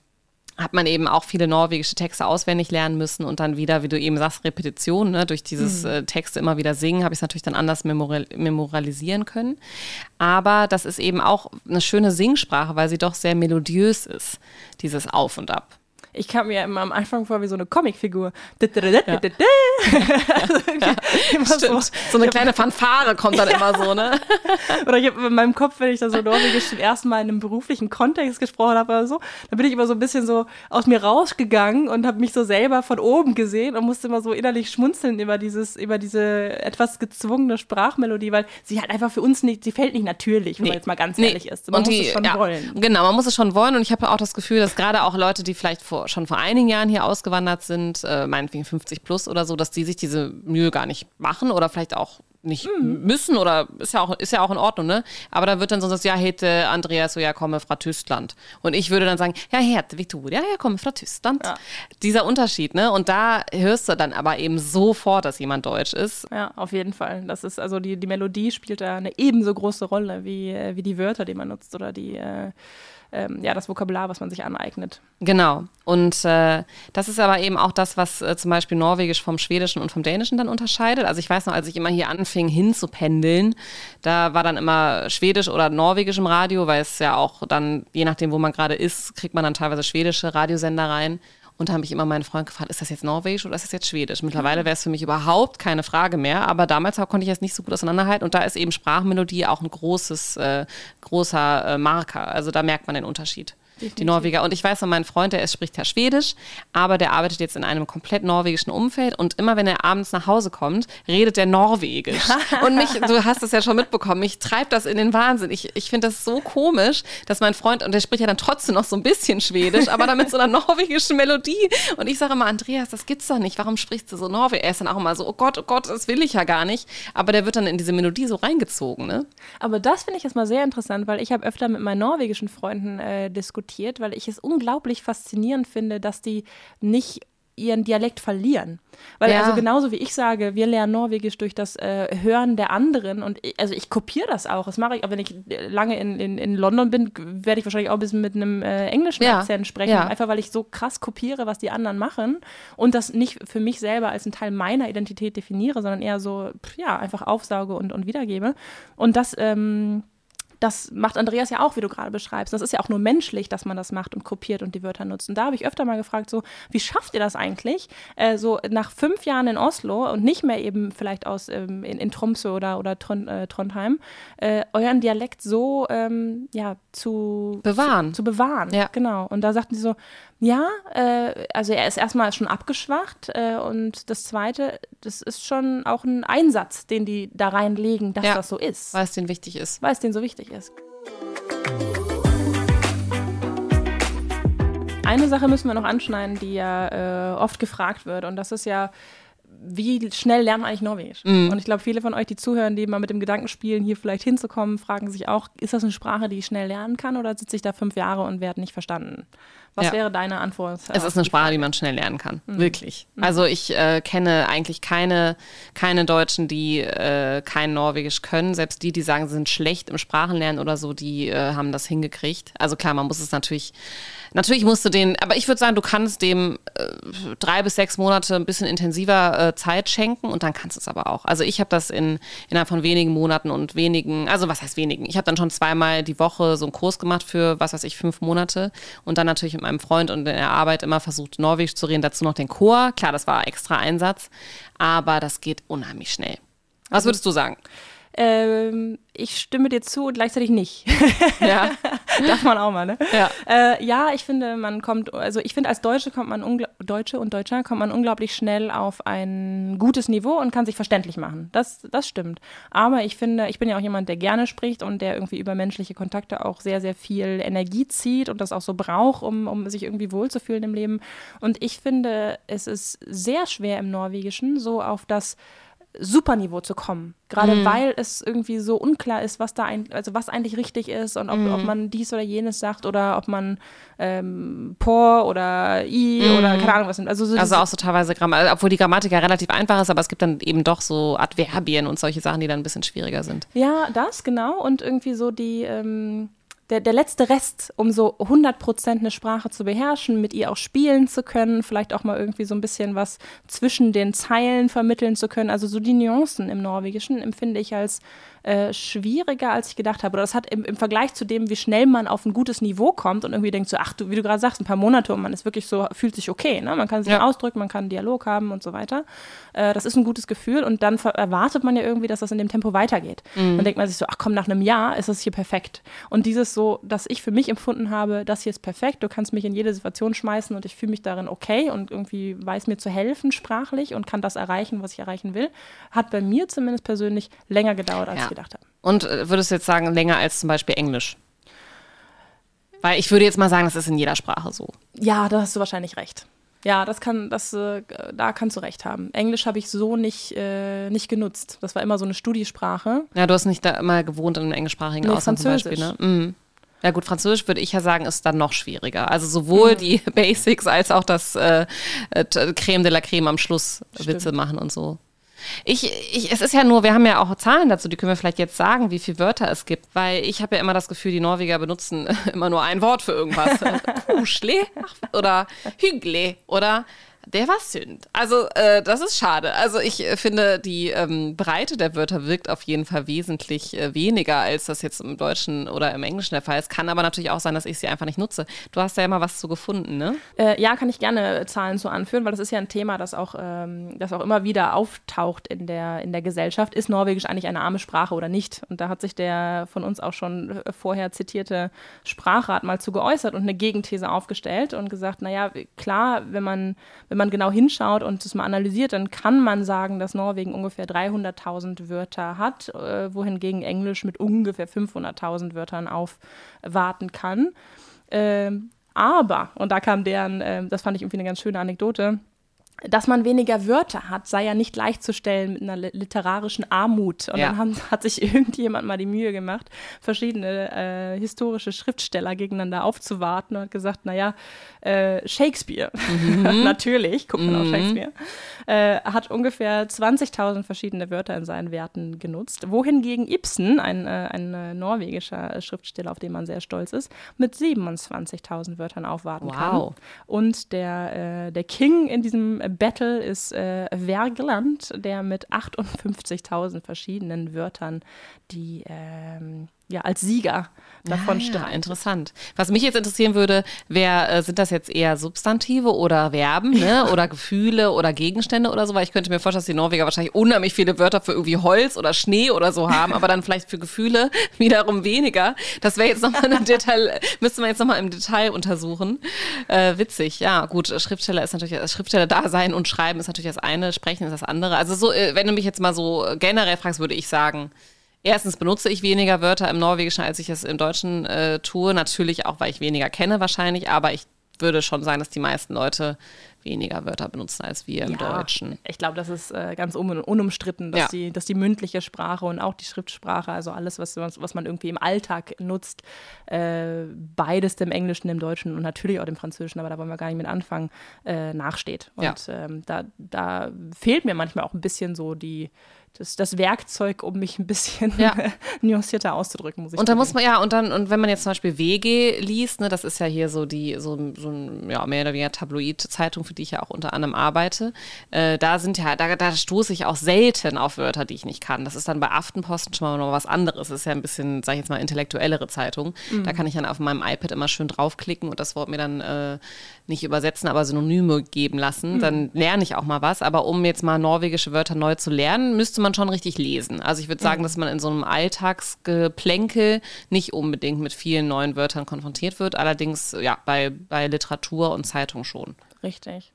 hat man eben auch viele norwegische Texte auswendig lernen müssen und dann wieder, wie du eben sagst, Repetition, ne? durch dieses mhm. äh, Texte immer wieder singen, habe ich es natürlich dann anders memorial memorialisieren können. Aber das ist eben auch eine schöne Singsprache, weil sie doch sehr melodiös ist, dieses Auf und Ab ich kam mir immer am Anfang vor wie so eine Comicfigur. Ja. also so. so. eine kleine Fanfare kommt dann immer so, ne? oder ich habe in meinem Kopf, wenn ich da so Norwegisch zum ersten Mal in einem beruflichen Kontext gesprochen habe oder so, dann bin ich immer so ein bisschen so aus mir rausgegangen und habe mich so selber von oben gesehen und musste immer so innerlich schmunzeln über dieses, über diese etwas gezwungene Sprachmelodie, weil sie halt einfach für uns nicht, sie fällt nicht natürlich, wenn nee. man jetzt mal ganz nee. ehrlich ist. Man und muss die, es schon ja, wollen. Genau, man muss es schon wollen und ich habe auch das Gefühl, dass gerade auch Leute, die vielleicht vor schon vor einigen Jahren hier ausgewandert sind, äh, meinetwegen 50 plus oder so, dass die sich diese Mühe gar nicht machen oder vielleicht auch nicht mhm. müssen oder ist ja auch ist ja auch in Ordnung, ne? Aber da wird dann so das ja hätte Andreas so ja komme fra Tyskland und ich würde dann sagen ja hätte Victoria ja komme fra Tyskland. Ja. Dieser Unterschied, ne? Und da hörst du dann aber eben sofort, dass jemand deutsch ist. Ja, auf jeden Fall. Das ist also die die Melodie spielt da eine ebenso große Rolle wie äh, wie die Wörter, die man nutzt oder die äh, ähm, ja, das Vokabular, was man sich aneignet. Genau. Und äh, das ist aber eben auch das, was äh, zum Beispiel Norwegisch vom Schwedischen und vom Dänischen dann unterscheidet. Also ich weiß noch, als ich immer hier anfing hinzupendeln, da war dann immer Schwedisch oder Norwegisch im Radio, weil es ja auch dann, je nachdem, wo man gerade ist, kriegt man dann teilweise schwedische Radiosender rein. Und da habe ich immer meinen Freund gefragt, ist das jetzt Norwegisch oder ist das jetzt Schwedisch? Mittlerweile wäre es für mich überhaupt keine Frage mehr, aber damals konnte ich es nicht so gut auseinanderhalten und da ist eben Sprachmelodie auch ein großes, äh, großer äh, Marker. Also da merkt man den Unterschied. Die Norweger. Und ich weiß von meinem Freund, der ist, spricht ja Schwedisch, aber der arbeitet jetzt in einem komplett norwegischen Umfeld und immer wenn er abends nach Hause kommt, redet der Norwegisch. und mich, du hast es ja schon mitbekommen, mich treibt das in den Wahnsinn. Ich, ich finde das so komisch, dass mein Freund, und der spricht ja dann trotzdem noch so ein bisschen Schwedisch, aber dann mit so einer norwegischen Melodie. Und ich sage immer, Andreas, das gibt's doch nicht. Warum sprichst du so Norwegisch? Er ist dann auch immer so, oh Gott, oh Gott, das will ich ja gar nicht. Aber der wird dann in diese Melodie so reingezogen, ne? Aber das finde ich jetzt mal sehr interessant, weil ich habe öfter mit meinen norwegischen Freunden äh, diskutiert, weil ich es unglaublich faszinierend finde, dass die nicht ihren Dialekt verlieren. Weil Ja. also genauso wie ich sage, wir lernen Norwegisch durch das äh, Hören der anderen und ich, also ich kopiere das auch. Das mache ich, auch wenn ich äh, lange in, in, in London bin, werde ich wahrscheinlich auch ein bisschen mit einem äh, englischen Ja. Akzent sprechen, Ja. einfach weil ich so krass kopiere, was die anderen machen und das nicht für mich selber als einen Teil meiner Identität definiere, sondern eher so, pf, ja, einfach aufsauge und, und wiedergebe. Und das, ähm, das macht Andreas ja auch, wie du gerade beschreibst. Das ist ja auch nur menschlich, dass man das macht und kopiert und die Wörter nutzt. Und da habe ich öfter mal gefragt, so, wie schafft ihr das eigentlich, äh, so nach fünf Jahren in Oslo und nicht mehr eben vielleicht aus ähm, in, in Tromsø oder, oder Tron, äh, Trondheim, äh, euren Dialekt so ähm, ja, zu Bewahren. Zu, zu bewahren. Ja. Genau. Und da sagten sie so, ja, äh, also er ist erstmal schon abgeschwacht äh, und das Zweite, das ist schon auch ein Einsatz, den die da reinlegen, dass Ja. das so ist Weil es denen wichtig ist. weil es denen so wichtig ist. Eine Sache müssen wir noch anschneiden, die ja äh, oft gefragt wird, und das ist ja, wie schnell lernt man eigentlich Norwegisch? Und ich glaube, viele von euch, die zuhören, die mal mit dem Gedanken spielen, hier vielleicht hinzukommen, fragen sich auch, ist das eine Sprache, die ich schnell lernen kann, oder sitze ich da fünf Jahre und werde nicht verstanden? Was Ja. wäre deine Antwort? Es ist eine Sprache, die man schnell lernen kann. Mhm. Wirklich. Also ich äh, kenne eigentlich keine, keine Deutschen, die äh, kein Norwegisch können. Selbst die, die sagen, sie sind schlecht im Sprachenlernen oder so, die äh, haben das hingekriegt. Also klar, man muss es natürlich, natürlich musst du den, aber ich würde sagen, du kannst dem äh, drei bis sechs Monate ein bisschen intensiver äh, Zeit schenken und dann kannst du es aber auch. Also ich habe das in, innerhalb von wenigen Monaten und wenigen, also was heißt wenigen? Ich habe dann schon zweimal die Woche so einen Kurs gemacht für, was weiß ich, fünf Monate und dann natürlich mit meinem Freund und in der Arbeit immer versucht, Norwegisch zu reden, dazu noch den Chor. Klar, das war extra Einsatz, aber das geht unheimlich schnell. Was würdest du sagen? Ähm, ich stimme dir zu und gleichzeitig nicht. Ja. Darf man auch mal, ne? Ja. Äh, ja, ich finde, man kommt, also ich finde, als Deutsche kommt man Deutsche und Deutscher kommt man unglaublich schnell auf ein gutes Niveau und kann sich verständlich machen. Das, das stimmt. Aber ich finde, ich bin ja auch jemand, der gerne spricht und der irgendwie über menschliche Kontakte auch sehr, sehr viel Energie zieht und das auch so braucht, um, um sich irgendwie wohlzufühlen im Leben. Und ich finde, es ist sehr schwer im Norwegischen so auf das Superniveau zu kommen. Gerade weil es irgendwie so unklar ist, was da ein, also was eigentlich richtig ist und ob, ob man dies oder jenes sagt oder ob man ähm, por oder i oder keine Ahnung was sind. Also, so Also auch so teilweise Grammatik, obwohl die Grammatik ja relativ einfach ist, aber es gibt dann eben doch so Adverbien und solche Sachen, die dann ein bisschen schwieriger sind. Ja, das, genau. Und irgendwie so die, ähm, der, der letzte Rest, um so 100% eine Sprache zu beherrschen, mit ihr auch spielen zu können, vielleicht auch mal irgendwie so ein bisschen was zwischen den Zeilen vermitteln zu können. Also so die Nuancen im Norwegischen empfinde ich als äh, schwieriger, als ich gedacht habe. Oder das hat im, im Vergleich zu dem, wie schnell man auf ein gutes Niveau kommt und irgendwie denkt so, ach du, wie du gerade sagst, ein paar Monate und man ist wirklich so, fühlt sich okay. Ne? Man kann sich Ja. ausdrücken, man kann einen Dialog haben und so weiter. Äh, das ist ein gutes Gefühl und dann erwartet man ja irgendwie, dass das in dem Tempo weitergeht. Dann denkt man sich so, ach komm, nach einem Jahr ist das hier perfekt. Und dieses so, dass ich für mich empfunden habe, das hier ist perfekt, du kannst mich in jede Situation schmeißen und ich fühle mich darin okay und irgendwie weiß mir zu helfen sprachlich und kann das erreichen, was ich erreichen will, hat bei mir zumindest persönlich länger gedauert, als Ja. Gedacht habe. Und äh, würdest du jetzt sagen, länger als zum Beispiel Englisch? Weil ich würde jetzt mal sagen, das ist in jeder Sprache so. Ja, da hast du wahrscheinlich recht. Ja, das kann, das, äh, da kannst du recht haben. Englisch habe ich so nicht, äh, nicht genutzt. Das war immer so eine Studiesprache. Ja, du hast nicht da immer gewohnt in einem englischsprachigen Nee, Ausland zum Beispiel, ne? Mhm. Ja gut, Französisch würde ich ja sagen, ist dann noch schwieriger. Also sowohl die Basics als auch das äh, äh, Creme de la Creme am Schluss Witze machen und so. Ich, ich, es ist ja nur, wir haben ja auch Zahlen dazu, die können wir vielleicht jetzt sagen, wie viele Wörter es gibt, weil ich habe ja immer das Gefühl, die Norweger benutzen immer nur ein Wort für irgendwas. Kuschle oder Hügle oder Der war Sünd. Also, äh, das ist schade. Also, ich äh, finde, die ähm, Breite der Wörter wirkt auf jeden Fall wesentlich äh, weniger, als das jetzt im Deutschen oder im Englischen der Fall ist. Kann aber natürlich auch sein, dass ich sie einfach nicht nutze. Du hast ja immer was zu gefunden, ne? Äh, ja, kann ich gerne Zahlen zu anführen, weil das ist ja ein Thema, das auch, ähm, das auch immer wieder auftaucht in der, in der Gesellschaft. Ist Norwegisch eigentlich eine arme Sprache oder nicht? Und da hat sich der von uns auch schon äh, vorher zitierte Sprachrat mal zu geäußert und eine Gegenthese aufgestellt und gesagt, naja, klar, wenn man wenn man genau hinschaut und es mal analysiert, dann kann man sagen, dass Norwegen ungefähr 300.000 Wörter hat, äh, wohingegen Englisch mit ungefähr 500.000 Wörtern aufwarten kann. Ähm, aber, und da kam deren, äh, das fand ich irgendwie eine ganz schöne Anekdote, dass man weniger Wörter hat, sei ja nicht gleichzustellen mit einer literarischen Armut. Und ja. dann haben, hat sich irgendjemand mal die Mühe gemacht, verschiedene äh, historische Schriftsteller gegeneinander aufzuwarten und hat gesagt, naja, äh, Shakespeare, mhm. natürlich, guckt man mhm. auf Shakespeare, äh, hat ungefähr 20.000 verschiedene Wörter in seinen Werten genutzt, wohingegen Ibsen, ein, äh, ein äh, norwegischer Schriftsteller, auf den man sehr stolz ist, mit 27.000 Wörtern aufwarten wow. kann. Und der, äh, der King in diesem Battle ist Wergeland, der mit 58.000 verschiedenen Wörtern die ähm, ja, als Sieger davon ah, ja, interessant. Was mich jetzt interessieren würde, wer äh, sind das jetzt eher Substantive oder Verben, ne? oder Gefühle oder Gegenstände oder so? Weil ich könnte mir vorstellen, dass die Norweger wahrscheinlich unheimlich viele Wörter für irgendwie Holz oder Schnee oder so haben, aber dann vielleicht für Gefühle wiederum weniger. Das wäre jetzt nochmal ein Detail, müsste man jetzt nochmal im Detail untersuchen. Äh, witzig, ja, gut. Schriftsteller ist natürlich, Schriftsteller da sein und schreiben ist natürlich das eine, sprechen ist das andere. Also so, äh, wenn du mich jetzt mal so generell fragst, würde ich sagen, Erstens benutze ich weniger Wörter im Norwegischen, als ich es im Deutschen äh, tue. Natürlich auch, weil ich weniger kenne wahrscheinlich, aber ich würde schon sagen, dass die meisten Leute weniger Wörter benutzen als wir im ja, Deutschen. Ich glaube, das ist äh, ganz un unumstritten, dass, ja. die, dass die mündliche Sprache und auch die Schriftsprache, also alles, was, was man irgendwie im Alltag nutzt, äh, beides dem Englischen, dem Deutschen und natürlich auch dem Französischen, aber da wollen wir gar nicht mit anfangen, äh, nachsteht. Und ja. ähm, da, da fehlt mir manchmal auch ein bisschen so die das, das Werkzeug, um mich ein bisschen ja. nuancierter auszudrücken, muss ich Und dann muss man, ja, und dann, und wenn man jetzt zum Beispiel WG liest, ne, das ist ja hier so die, so, so ein, ja, mehr oder weniger Tabloid-Zeitung, für die ich ja auch unter anderem arbeite, äh, da sind ja, da, da stoße ich auch selten auf Wörter, die ich nicht kann. Das ist dann bei Aftenposten schon mal noch was anderes. Das ist ja ein bisschen, sag ich jetzt mal, intellektuellere Zeitung. Mhm. Da kann ich dann auf meinem iPad immer schön draufklicken und das Wort mir dann äh, nicht übersetzen, aber Synonyme geben lassen. Mhm. Dann lerne ich auch mal was. Aber um jetzt mal norwegische Wörter neu zu lernen, müsste man schon richtig lesen. Also ich würde sagen, mhm. dass man in so einem Alltagsgeplänkel nicht unbedingt mit vielen neuen Wörtern konfrontiert wird. Allerdings ja bei, bei Literatur und Zeitung schon. Richtig.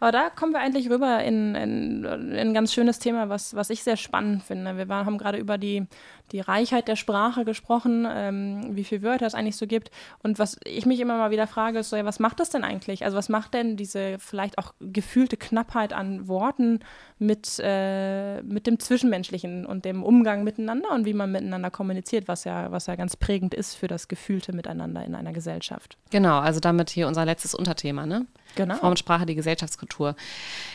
Aber da kommen wir eigentlich rüber in, in, in, ein ganz schönes Thema, was, was ich sehr spannend finde. Wir waren, haben gerade über die, die Reichheit der Sprache gesprochen, ähm, wie viele Wörter es eigentlich so gibt. Und was ich mich immer mal wieder frage, ist so, ja, was macht das denn eigentlich? Also was macht denn diese vielleicht auch gefühlte Knappheit an Worten mit, äh, mit dem Zwischenmenschlichen und dem Umgang miteinander und wie man miteinander kommuniziert, was ja, was ja ganz prägend ist für das gefühlte Miteinander in einer Gesellschaft. Genau, also damit hier unser letztes Unterthema, ne? Genau. Formensprache, die Gesellschaftskultur.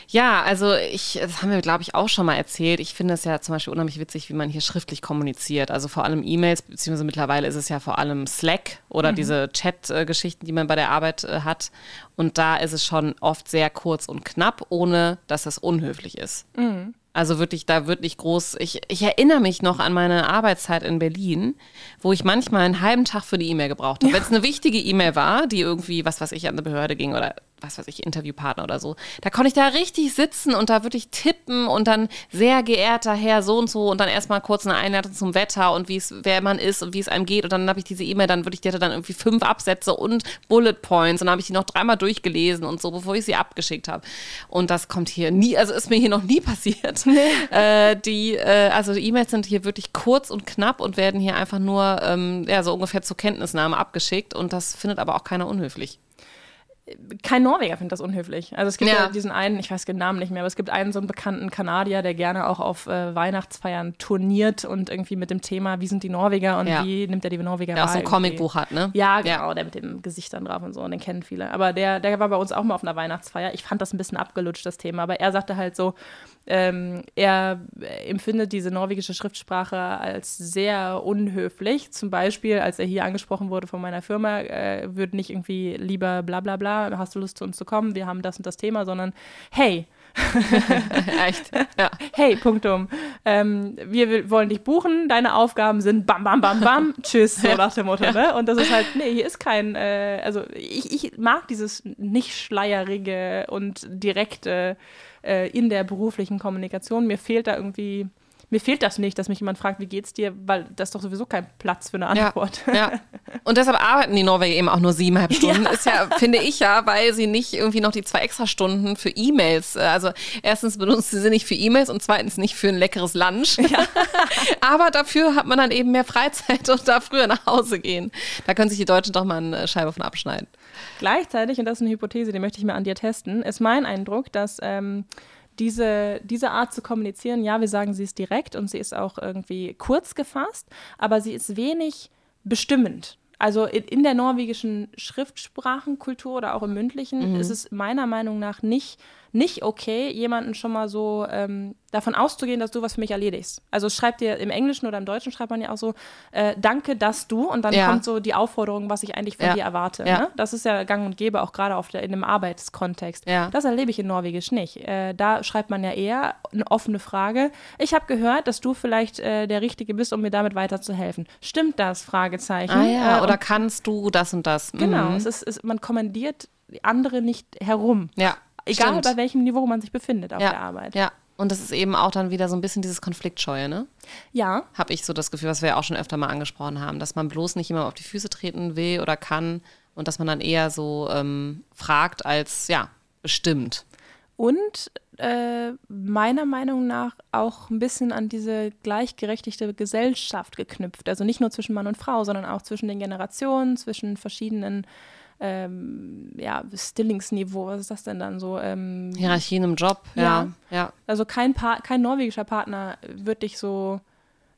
Ja, also ich, das haben wir, glaube ich, auch schon mal erzählt. Ich finde es ja zum Beispiel unheimlich witzig, wie man hier schriftlich kommuniziert. Also vor allem E-Mails, beziehungsweise mittlerweile ist es ja vor allem Slack oder mhm. diese Chat-Geschichten, die man bei der Arbeit äh, hat. Und da ist es schon oft sehr kurz und knapp, ohne dass es unhöflich ist. Mhm. Also wirklich, da wird nicht groß. Ich, ich erinnere mich noch an meine Arbeitszeit in Berlin, wo ich manchmal einen halben Tag für die E-Mail gebraucht habe. Ja. Wenn es eine wichtige E-Mail war, die irgendwie, was weiß ich, an eine Behörde ging oder was weiß ich, Interviewpartner oder so. Da konnte ich da richtig sitzen und da würde ich tippen und dann sehr geehrter Herr so und so und dann erstmal kurz eine Einleitung zum Wetter und wie es, wer man ist und wie es einem geht und dann habe ich diese E-Mail, dann würde ich, die hatte dann irgendwie fünf Absätze und Bullet Points und dann habe ich die noch dreimal durchgelesen und so, bevor ich sie abgeschickt habe. Und das kommt hier nie, also ist mir hier noch nie passiert. äh, die, äh, also E-Mails sind hier wirklich kurz und knapp und werden hier einfach nur, ähm, ja, so ungefähr zur Kenntnisnahme abgeschickt und das findet aber auch keiner unhöflich kein Norweger findet das unhöflich. Also es gibt ja. ja. diesen einen, ich weiß den Namen nicht mehr, aber es gibt einen so einen bekannten Kanadier, der gerne auch auf äh, Weihnachtsfeiern turniert und irgendwie mit dem Thema, wie sind die Norweger und ja. wie nimmt er die Norweger Der auch so ein Comicbuch hat, ne? Ja, genau, ja. der mit dem Gesicht dann drauf und so und den kennen viele. Aber der, der war bei uns auch mal auf einer Weihnachtsfeier. Ich fand das ein bisschen abgelutscht, das Thema, aber er sagte halt so, ähm, er empfindet diese norwegische Schriftsprache als sehr unhöflich. Zum Beispiel, als er hier angesprochen wurde von meiner Firma, äh, würde nicht irgendwie lieber bla bla bla, hast du Lust zu uns zu kommen, wir haben das und das Thema, sondern hey, Echt? Ja. hey, Punktum. Ähm, wir wollen dich buchen, deine Aufgaben sind bam, bam, bam, bam, tschüss, so nach dem Motto. Ne? Und das ist halt, nee, hier ist kein, äh, also ich, ich mag dieses nicht schleierige und direkte äh, in der beruflichen Kommunikation. Mir fehlt da irgendwie mir fehlt das nicht, dass mich jemand fragt, wie geht's dir, weil das ist doch sowieso kein Platz für eine Antwort. Ja, ja. Und deshalb arbeiten die Norweger eben auch nur siebeneinhalb Stunden. Ja. Ist ja, finde ich ja, weil sie nicht irgendwie noch die zwei extra Stunden für E-Mails, äh, also erstens benutzen sie sie nicht für E-Mails und zweitens nicht für ein leckeres Lunch. Ja. Aber dafür hat man dann eben mehr Freizeit und darf früher nach Hause gehen. Da können sich die Deutschen doch mal eine Scheibe von abschneiden. Gleichzeitig, und das ist eine Hypothese, die möchte ich mal an dir testen, ist mein Eindruck, dass ähm, diese, diese Art zu kommunizieren, ja, wir sagen, sie ist direkt und sie ist auch irgendwie kurz gefasst, aber sie ist wenig bestimmend. Also in, in der norwegischen Schriftsprachenkultur oder auch im mündlichen mhm. ist es meiner Meinung nach nicht, nicht okay, jemanden schon mal so ähm, davon auszugehen, dass du was für mich erledigst. Also schreibt dir im Englischen oder im Deutschen schreibt man ja auch so, äh, danke, dass du und dann ja. kommt so die Aufforderung, was ich eigentlich von ja. dir erwarte. Ja. Ne? Das ist ja gang und gäbe, auch gerade in einem Arbeitskontext. Das erlebe ich in Norwegisch nicht. Äh, da schreibt man ja eher eine offene Frage. Ich habe gehört, dass du vielleicht äh, der Richtige bist, um mir damit weiterzuhelfen. Stimmt das? Fragezeichen. Ah, ja. Äh, oder kannst du das und das? Genau, mhm. es ist, es, man kommandiert andere nicht herum. Ja. Egal Stimmt. bei welchem Niveau man sich befindet auf ja. der Arbeit. Ja. Und das ist eben auch dann wieder so ein bisschen dieses Konfliktscheue, ne? Ja. Habe ich so das Gefühl, was wir ja auch schon öfter mal angesprochen haben, dass man bloß nicht immer auf die Füße treten will oder kann und dass man dann eher so ähm, fragt als, ja, bestimmt. Und äh, meiner Meinung nach auch ein bisschen an diese gleichgerechtigte Gesellschaft geknüpft. Also nicht nur zwischen Mann und Frau, sondern auch zwischen den Generationen, zwischen verschiedenen ähm, ja, Stillingsniveau, was ist das denn dann so? Ähm, Hierarchien im Job, ja. ja. ja. Also kein, pa kein norwegischer Partner wird dich so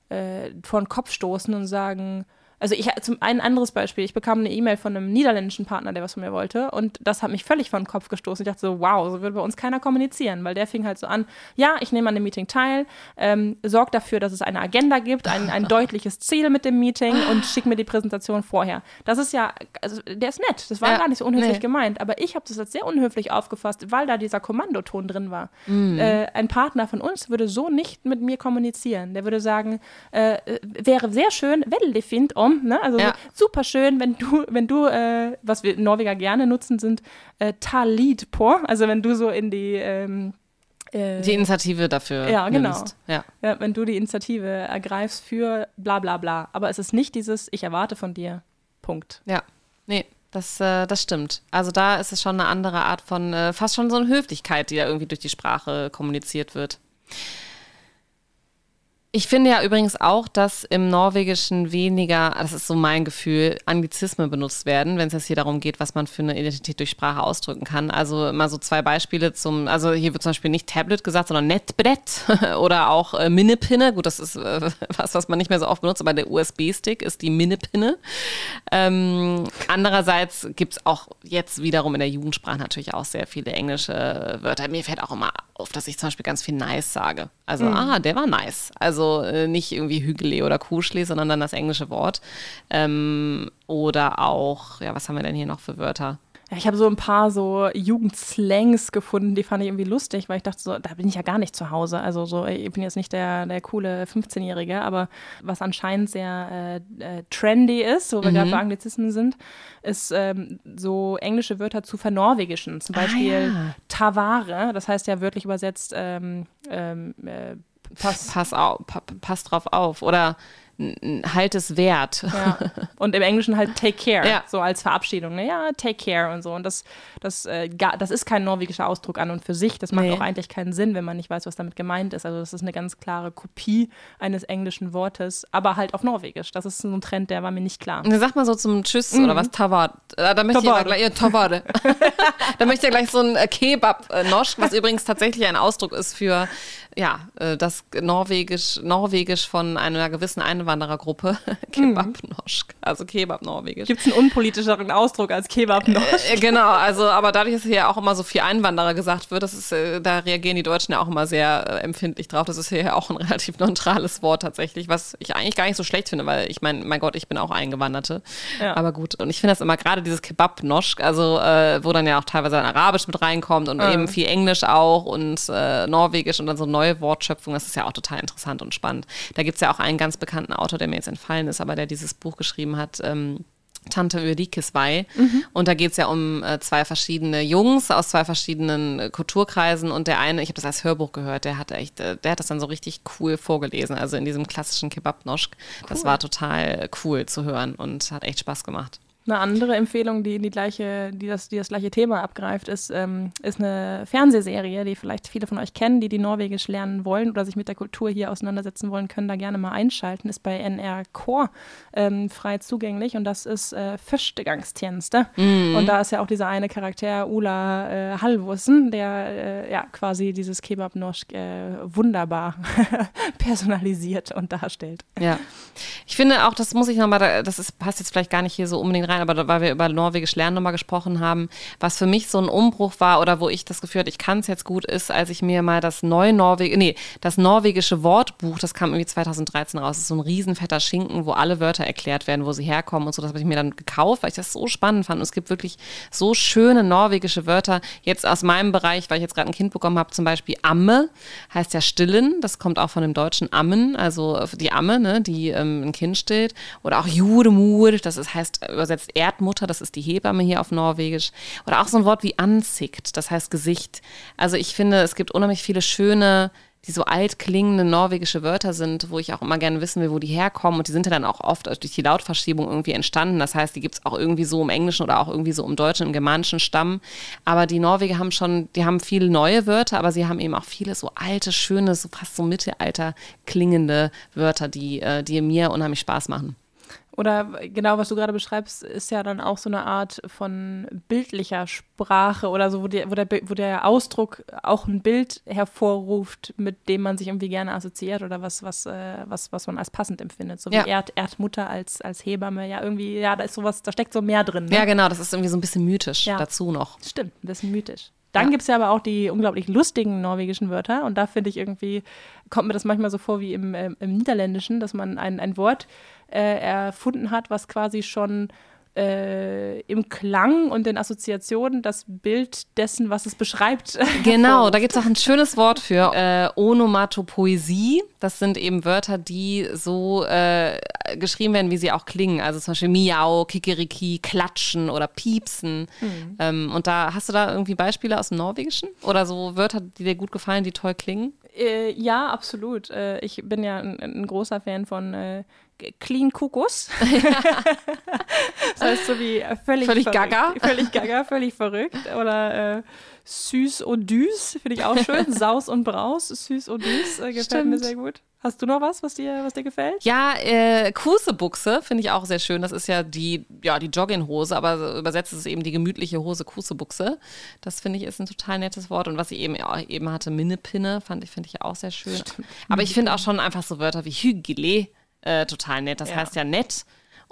äh, vor den Kopf stoßen und sagen, also ich zum ein anderes Beispiel, ich bekam eine E-Mail von einem niederländischen Partner, der was von mir wollte und das hat mich völlig vor den Kopf gestoßen. Ich dachte so, wow, so würde bei uns keiner kommunizieren, weil der fing halt so an, ja, ich nehme an dem Meeting teil, ähm, sorgt dafür, dass es eine Agenda gibt, ein, ein deutliches Ziel mit dem Meeting und schick mir die Präsentation vorher. Das ist ja, also der ist nett, das war ja, gar nicht so unhöflich nee. gemeint, aber ich habe das als sehr unhöflich aufgefasst, weil da dieser Kommandoton drin war. Mhm. Äh, ein Partner von uns würde so nicht mit mir kommunizieren. Der würde sagen, äh, äh wäre sehr schön, wenn die findet um ne? Also ja. super schön, wenn du, wenn du, äh, was wir Norweger gerne nutzen, sind äh, Talit por. Also wenn du so in die ähm, äh, die Initiative dafür. Ja, genau. Ja. ja. Wenn du die Initiative ergreifst für bla bla bla. Aber es ist nicht dieses, ich erwarte von dir. Punkt. Ja. Nee, das, äh, das stimmt. Also da ist es schon eine andere Art von, äh, fast schon so eine Höflichkeit, die da irgendwie durch die Sprache kommuniziert wird. Ich finde ja übrigens auch, dass im Norwegischen weniger, das ist so mein Gefühl, Anglizismen benutzt werden, wenn es jetzt hier darum geht, was man für eine Identität durch Sprache ausdrücken kann. Also mal so zwei Beispiele zum, also hier wird zum Beispiel nicht Tablet gesagt, sondern Netbrett oder auch äh, Minnepinne. Gut, das ist äh, was, was man nicht mehr so oft benutzt, aber der USB-Stick ist die Minnepinne. Ähm, andererseits gibt es auch jetzt wiederum in der Jugendsprache natürlich auch sehr viele englische Wörter. Mir fällt auch immer auf, dass ich zum Beispiel ganz viel nice sage. Also, mhm. ah, der war nice. Also äh, nicht irgendwie Hügele oder Kuschli, sondern dann das englische Wort. Ähm, oder auch, ja, was haben wir denn hier noch für Wörter? Ja, ich habe so ein paar so Jugendslangs gefunden, die fand ich irgendwie lustig, weil ich dachte so, da bin ich ja gar nicht zu Hause. Also so, ich bin jetzt nicht der, der coole 15-Jährige, aber was anscheinend sehr äh, äh, trendy ist, wo wir mhm. gerade bei Anglizismen sind, ist ähm, so englische Wörter zu vernorwegischen. Zum Beispiel ah, ja. Tavare, das heißt ja wörtlich übersetzt ähm, ähm, äh, pass, pass, auf, pass drauf auf. Oder halt es wert. Ja. Und im Englischen halt take care, ja. so als Verabschiedung. Ne? Ja, take care und so. Und das, das, äh, das ist kein norwegischer Ausdruck an und für sich. Das macht nee. auch eigentlich keinen Sinn, wenn man nicht weiß, was damit gemeint ist. Also das ist eine ganz klare Kopie eines englischen Wortes, aber halt auf Norwegisch. Das ist so ein Trend, der war mir nicht klar. Sag mal so zum Tschüss mhm. oder was, Tavad. Äh, da möchte Tavade. ich gleich, ja, Tavade. da möchte ich ja gleich so ein äh, Kebab-Nosch, was übrigens tatsächlich ein Ausdruck ist für ja, äh, das Norwegisch, Norwegisch von einer gewissen Einwanderung Einwanderergruppe, Kebab-Noschk, also Kebab-Norwegisch. Gibt es einen unpolitischeren Ausdruck als Kebab-Noschk? Äh, genau, also aber dadurch, dass hier auch immer so viel Einwanderer gesagt wird, das ist, äh, da reagieren die Deutschen ja auch immer sehr äh, empfindlich drauf. Das ist hier auch ein relativ neutrales Wort tatsächlich, was ich eigentlich gar nicht so schlecht finde, weil ich meine, mein Gott, ich bin auch Eingewanderte. Ja. Aber gut, und ich finde das immer gerade dieses Kebab-Noschk, also äh, wo dann ja auch teilweise ein Arabisch mit reinkommt und Ah. eben viel Englisch auch und äh, Norwegisch und dann so neue Wortschöpfung, das ist ja auch total interessant und spannend. Da gibt es ja auch einen ganz bekannten Autor, der mir jetzt entfallen ist, aber der dieses Buch geschrieben hat, ähm, Tante Ulrikes Weih. Und da geht es ja um äh, zwei verschiedene Jungs aus zwei verschiedenen äh, Kulturkreisen. Und der eine, ich habe das als Hörbuch gehört, der hat echt, äh, der hat das dann so richtig cool vorgelesen. Also in diesem klassischen Kebab-Noschk. Das war total cool zu hören und hat echt Spaß gemacht. Eine andere Empfehlung, die, die, gleiche, die, das, die das gleiche Thema abgreift, ist, ähm, ist eine Fernsehserie, die vielleicht viele von euch kennen, die die Norwegisch lernen wollen oder sich mit der Kultur hier auseinandersetzen wollen, können da gerne mal einschalten. Ist bei NR Core ähm, frei zugänglich und das ist äh, Fischtegangstjeneste. Und da ist ja auch dieser eine Charakter, Ula äh, Halvorsen, der äh, ja quasi dieses Kebab-Noschk äh, wunderbar personalisiert und darstellt. Ja. Ich finde auch, das muss ich nochmal, das ist, passt jetzt vielleicht gar nicht hier so unbedingt rein, aber da, weil wir über Norwegisch Lernen nochmal gesprochen haben, was für mich so ein Umbruch war oder wo ich das Gefühl hatte, ich kann es jetzt gut, ist, als ich mir mal das neue Norweg, nee, das norwegische Wortbuch, das kam irgendwie 2013 raus, das ist so ein riesenfetter Schinken, wo alle Wörter erklärt werden, wo sie herkommen und so, das habe ich mir dann gekauft, weil ich das so spannend fand. Und es gibt wirklich so schöne norwegische Wörter, jetzt aus meinem Bereich, weil ich jetzt gerade ein Kind bekommen habe, zum Beispiel Amme, heißt ja stillen, das kommt auch von dem deutschen Ammen, also die Amme, ne, die ähm, ein Kind stillt, oder auch Judemur, das ist, heißt übersetzt Erdmutter, das ist die Hebamme hier auf Norwegisch, oder auch so ein Wort wie Ansikt, das heißt Gesicht. Also ich finde, es gibt unheimlich viele schöne die so alt klingende norwegische Wörter sind, wo ich auch immer gerne wissen will, wo die herkommen. Und die sind ja dann auch oft durch die Lautverschiebung irgendwie entstanden. Das heißt, die gibt es auch irgendwie so im Englischen oder auch irgendwie so im Deutschen, im germanischen Stamm. Aber die Norweger haben schon, die haben viele neue Wörter, aber sie haben eben auch viele so alte, schöne, so fast so Mittelalter klingende Wörter, die, äh, die mir unheimlich Spaß machen. Oder genau, was du gerade beschreibst, ist ja dann auch so eine Art von bildlicher Sprache oder so, wo der, wo der, wo der Ausdruck auch ein Bild hervorruft, mit dem man sich irgendwie gerne assoziiert oder was, was, äh, was, was man als passend empfindet. So wie Ja. Erd, Erdmutter als, als Hebamme. Ja, irgendwie, ja, da ist sowas, da steckt so mehr drin. Ne? Ja, genau, das ist irgendwie so ein bisschen mythisch Ja. dazu noch. Stimmt, ein bisschen mythisch. Dann Ja. gibt es ja aber auch die unglaublich lustigen norwegischen Wörter. Und da finde ich irgendwie, kommt mir das manchmal so vor wie im, ähm, im Niederländischen, dass man ein, ein Wort äh, erfunden hat, was quasi schon äh, im Klang und den Assoziationen das Bild dessen, was es beschreibt. Genau, da gibt es auch ein schönes Wort für äh, Onomatopoesie. Das sind eben Wörter, die so äh, geschrieben werden, wie sie auch klingen. Also zum Beispiel Miau, Kikeriki, Klatschen oder Piepsen. Ähm, und da hast du da irgendwie Beispiele aus dem Norwegischen? Oder so Wörter, die dir gut gefallen, die toll klingen? Äh, ja, absolut. Äh, ich bin ja ein, ein großer Fan von äh, Clean Kukus. das heißt so wie äh, völlig, Völlig verrückt. gaga. Völlig gaga, völlig verrückt. Oder äh, Süß und Düs, finde ich auch schön. Saus und Braus, Süß und Düs, äh, gefällt mir Stimmt. sehr gut. Hast du noch was, was dir, was dir gefällt? Ja, äh, Kusebuchse finde ich auch sehr schön. Das ist ja die, ja, die Jogginghose, aber übersetzt ist es eben die gemütliche Hose Kusebuchse. Das finde ich ist ein total nettes Wort. Und was ich eben, ja, eben hatte, Minnepinne, fand ich, finde ich ja auch sehr schön. Aber ich finde auch schon einfach so Wörter wie Hygele äh, total nett. Das Ja. heißt ja nett.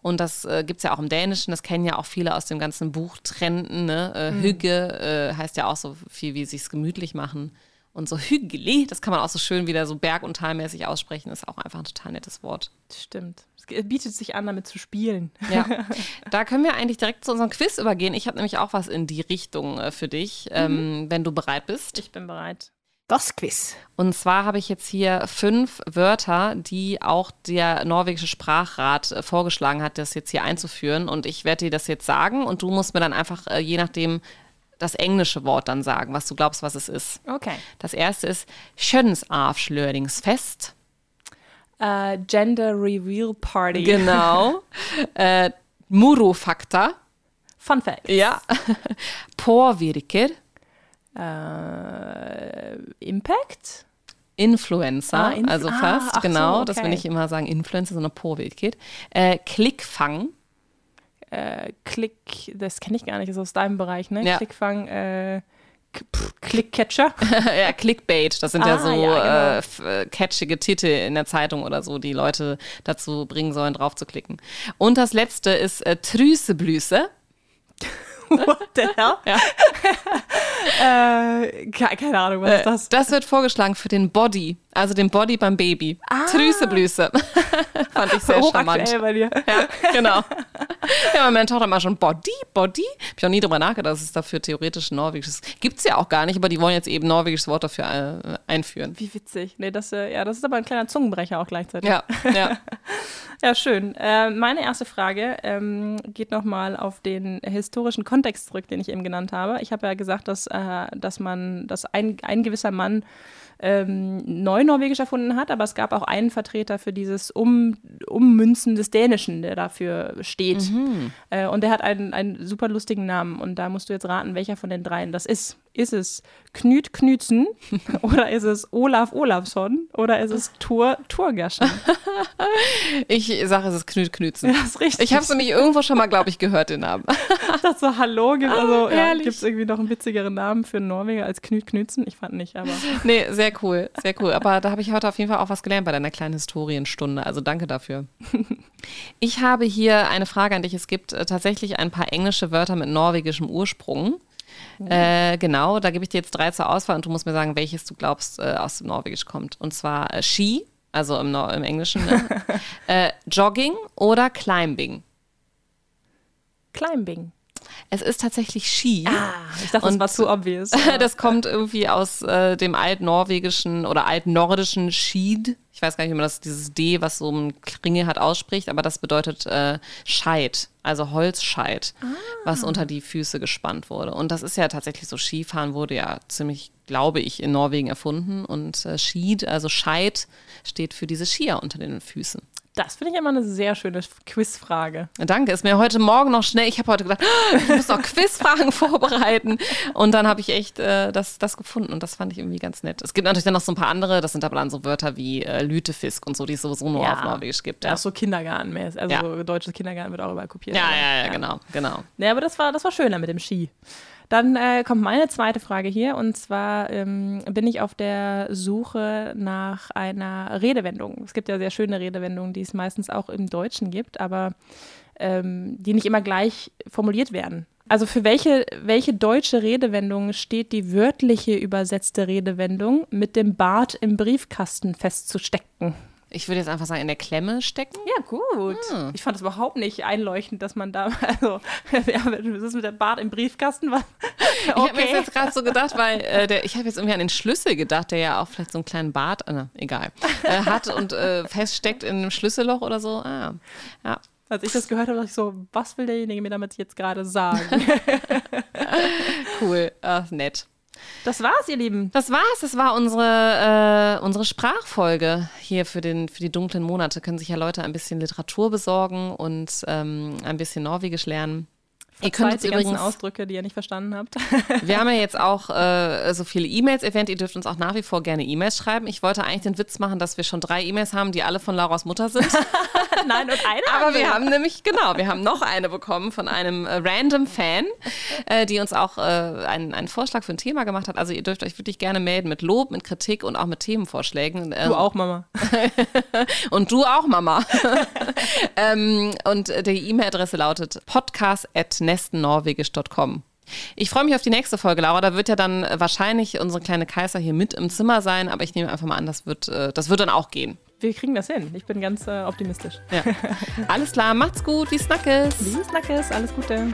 Und das äh, gibt es ja auch im Dänischen, das kennen ja auch viele aus dem ganzen Buchtrenden. Ne? Äh, Hygge äh, heißt ja auch so viel wie sich's gemütlich machen. Und so Hygele, das kann man auch so schön wieder so berg- und talmäßig aussprechen, ist auch einfach ein total nettes Wort. Stimmt. Es bietet sich an, damit zu spielen. Ja, da können wir eigentlich direkt zu unserem Quiz übergehen. Ich habe nämlich auch was in die Richtung äh, für dich, ähm, wenn du bereit bist. Ich bin bereit. Das Quiz. Und zwar habe ich jetzt hier fünf Wörter, die auch der norwegische Sprachrat äh, vorgeschlagen hat, das jetzt hier einzuführen. Und ich werde dir das jetzt sagen und du musst mir dann einfach, äh, je nachdem, das englische Wort dann sagen, was du glaubst, was es ist. Okay. Das erste ist Kjønnsavsløringsfest. Äh, Gender Reveal Party. Genau. äh, Murofakta. Fun Fact. Ja. Påvirker. Äh, Impact? Influencer, Ah, Inf- also ah, fast, so, genau. Das will okay. nicht immer sagen Influencer, sondern Påvirker. Äh, Klickfang. Äh, Klick, das kenne ich gar nicht, ist aus deinem Bereich, ne? Ja. Klickfang, äh, Clickcatcher. ja, Clickbait. Das sind ja Ah, so ja, genau. äh, äh, catchige Titel in der Zeitung oder so, die Leute dazu bringen sollen, drauf zu klicken. Und das letzte ist äh, Trüseblüse. What the hell? Ja. äh, ke- keine Ahnung, was ist das? Das wird vorgeschlagen für den Body, also den Body beim Baby. Trüseblüse. Fand ich sehr charmant. Bei dir. Ja, genau. Ja, meine Tochter mal schon Body, Body. Hab ich auch nie drüber nachgedacht, dass es dafür theoretisch ein norwegisches. Gibt's ja auch gar nicht, aber die wollen jetzt eben ein norwegisches Wort dafür äh, einführen. Wie witzig. Nee, das, äh, ja, das ist aber ein kleiner Zungenbrecher auch gleichzeitig. Ja, ja. Ja, schön. Äh, meine erste Frage ähm, geht nochmal auf den historischen Kontext zurück, den ich eben genannt habe. Ich habe ja gesagt, dass, äh, dass man, dass ein, ein gewisser Mann ähm, Neunorwegisch erfunden hat, aber es gab auch einen Vertreter für dieses um, Ummünzen des Dänischen, der dafür steht. Äh, und der hat einen, einen super lustigen Namen. Und da musst du jetzt raten, welcher von den dreien das ist. Ist es Knüt Knützen oder ist es Olaf Olafsson oder ist es Thor Thorgerschen? Ich sage, es ist Knüt Knützen. Das ist richtig. Ich habe es nämlich irgendwo schon mal, glaube ich, gehört, den Namen. dachte so, hallo, gibt also, ja, herrlich. gibt es irgendwie noch einen witzigeren Namen für einen Norweger als Knut Knützen? Ich fand nicht, aber Nee, sehr cool, sehr cool. Aber da habe ich heute auf jeden Fall auch was gelernt bei deiner kleinen Historienstunde. Also danke dafür. Ich habe hier eine Frage an dich. Es gibt äh, tatsächlich ein paar englische Wörter mit norwegischem Ursprung. Äh, genau, da gebe ich dir jetzt drei zur Auswahl und du musst mir sagen, welches du glaubst äh, aus dem Norwegisch kommt. Und zwar äh, Ski, also im, Nor im Englischen, ne? äh, Jogging oder Climbing. Climbing. Es ist tatsächlich Ski. Ich dachte, Und- das war zu obvious. Das kommt irgendwie aus äh, dem altnorwegischen oder altnordischen Schied. Ich weiß gar nicht, wie man das, dieses D, was so ein Kringel hat, ausspricht, aber das bedeutet äh, Scheit, also Holzscheit, was unter die Füße gespannt wurde. Und das ist ja tatsächlich so, Skifahren wurde ja ziemlich, glaube ich, in Norwegen erfunden. Und äh, Schied, also Scheit, steht für diese Skier unter den Füßen. Das finde ich immer eine sehr schöne Quizfrage. Danke, ist mir heute Morgen noch schnell, ich habe heute gedacht, "Ah, ich muss noch Quizfragen vorbereiten und dann habe ich echt äh, das, das gefunden und das fand ich irgendwie ganz nett. Es gibt natürlich dann noch so ein paar andere, das sind aber dann so Wörter wie äh, Lütefisk und so, die es sowieso nur Ja. auf Norwegisch gibt. Ja, Ja, so Kindergartenmäßig. Also Ja. deutsches Kindergarten wird auch überall kopiert. ja, ja, ja, genau, genau. Ja, aber das war, das war schöner mit dem Ski. Dann äh, kommt meine zweite Frage hier und zwar ähm, bin ich auf der Suche nach einer Redewendung. Es gibt ja sehr schöne Redewendungen, die es meistens auch im Deutschen gibt, aber ähm, die nicht immer gleich formuliert werden. Also für welche, welche deutsche Redewendung steht die wörtliche übersetzte Redewendung mit dem Bart im Briefkasten festzustecken? Ich würde jetzt einfach sagen, in der Klemme stecken. Ja, gut. Ich fand es überhaupt nicht einleuchtend, dass man da, also, ja, was ist mit dem Bart im Briefkasten? Was? Ich habe mir jetzt gerade so gedacht, weil äh, der, ich habe jetzt irgendwie an den Schlüssel gedacht, der ja auch vielleicht so einen kleinen Bart, äh, egal, äh, hat und äh, feststeckt in einem Schlüsselloch oder so. Ah, ja. Als ich das gehört habe, dachte ich so, was will derjenige mir damit jetzt gerade sagen? Cool, ah, nett. Das war's, ihr Lieben. Das war's. Das war unsere, äh, unsere Sprachfolge hier für, den, für die dunklen Monate. Können sich ja Leute ein bisschen Literatur besorgen und ähm, ein bisschen Norwegisch lernen. Ihr könnt uns die ganzen übrigens, Ausdrücke, die ihr nicht verstanden habt. wir haben ja jetzt auch äh, so viele E-Mails erwähnt. Ihr dürft uns auch nach wie vor gerne E-Mails schreiben. Ich wollte eigentlich den Witz machen, dass wir schon drei E-Mails haben, die alle von Lauras Mutter sind. Nein, und eine Aber wir haben nämlich, genau, wir haben noch eine bekommen von einem äh, random Fan, äh, die uns auch äh, einen, einen Vorschlag für ein Thema gemacht hat. Also ihr dürft euch wirklich gerne melden mit Lob, mit Kritik und auch mit Themenvorschlägen. Ähm, Du auch, Mama. Und du auch, Mama. ähm, und die E-Mail-Adresse lautet podcast.nestennorwegisch.com. Ich freue mich auf die nächste Folge, Laura. Da wird ja dann wahrscheinlich unsere kleine Kaiser hier mit im Zimmer sein, aber ich nehme einfach mal an, das wird, äh, das wird dann auch gehen. Wir kriegen das hin. Ich bin ganz äh, optimistisch. Ja. Alles klar, macht's gut, wie Snackes. Wie Snackes, alles Gute.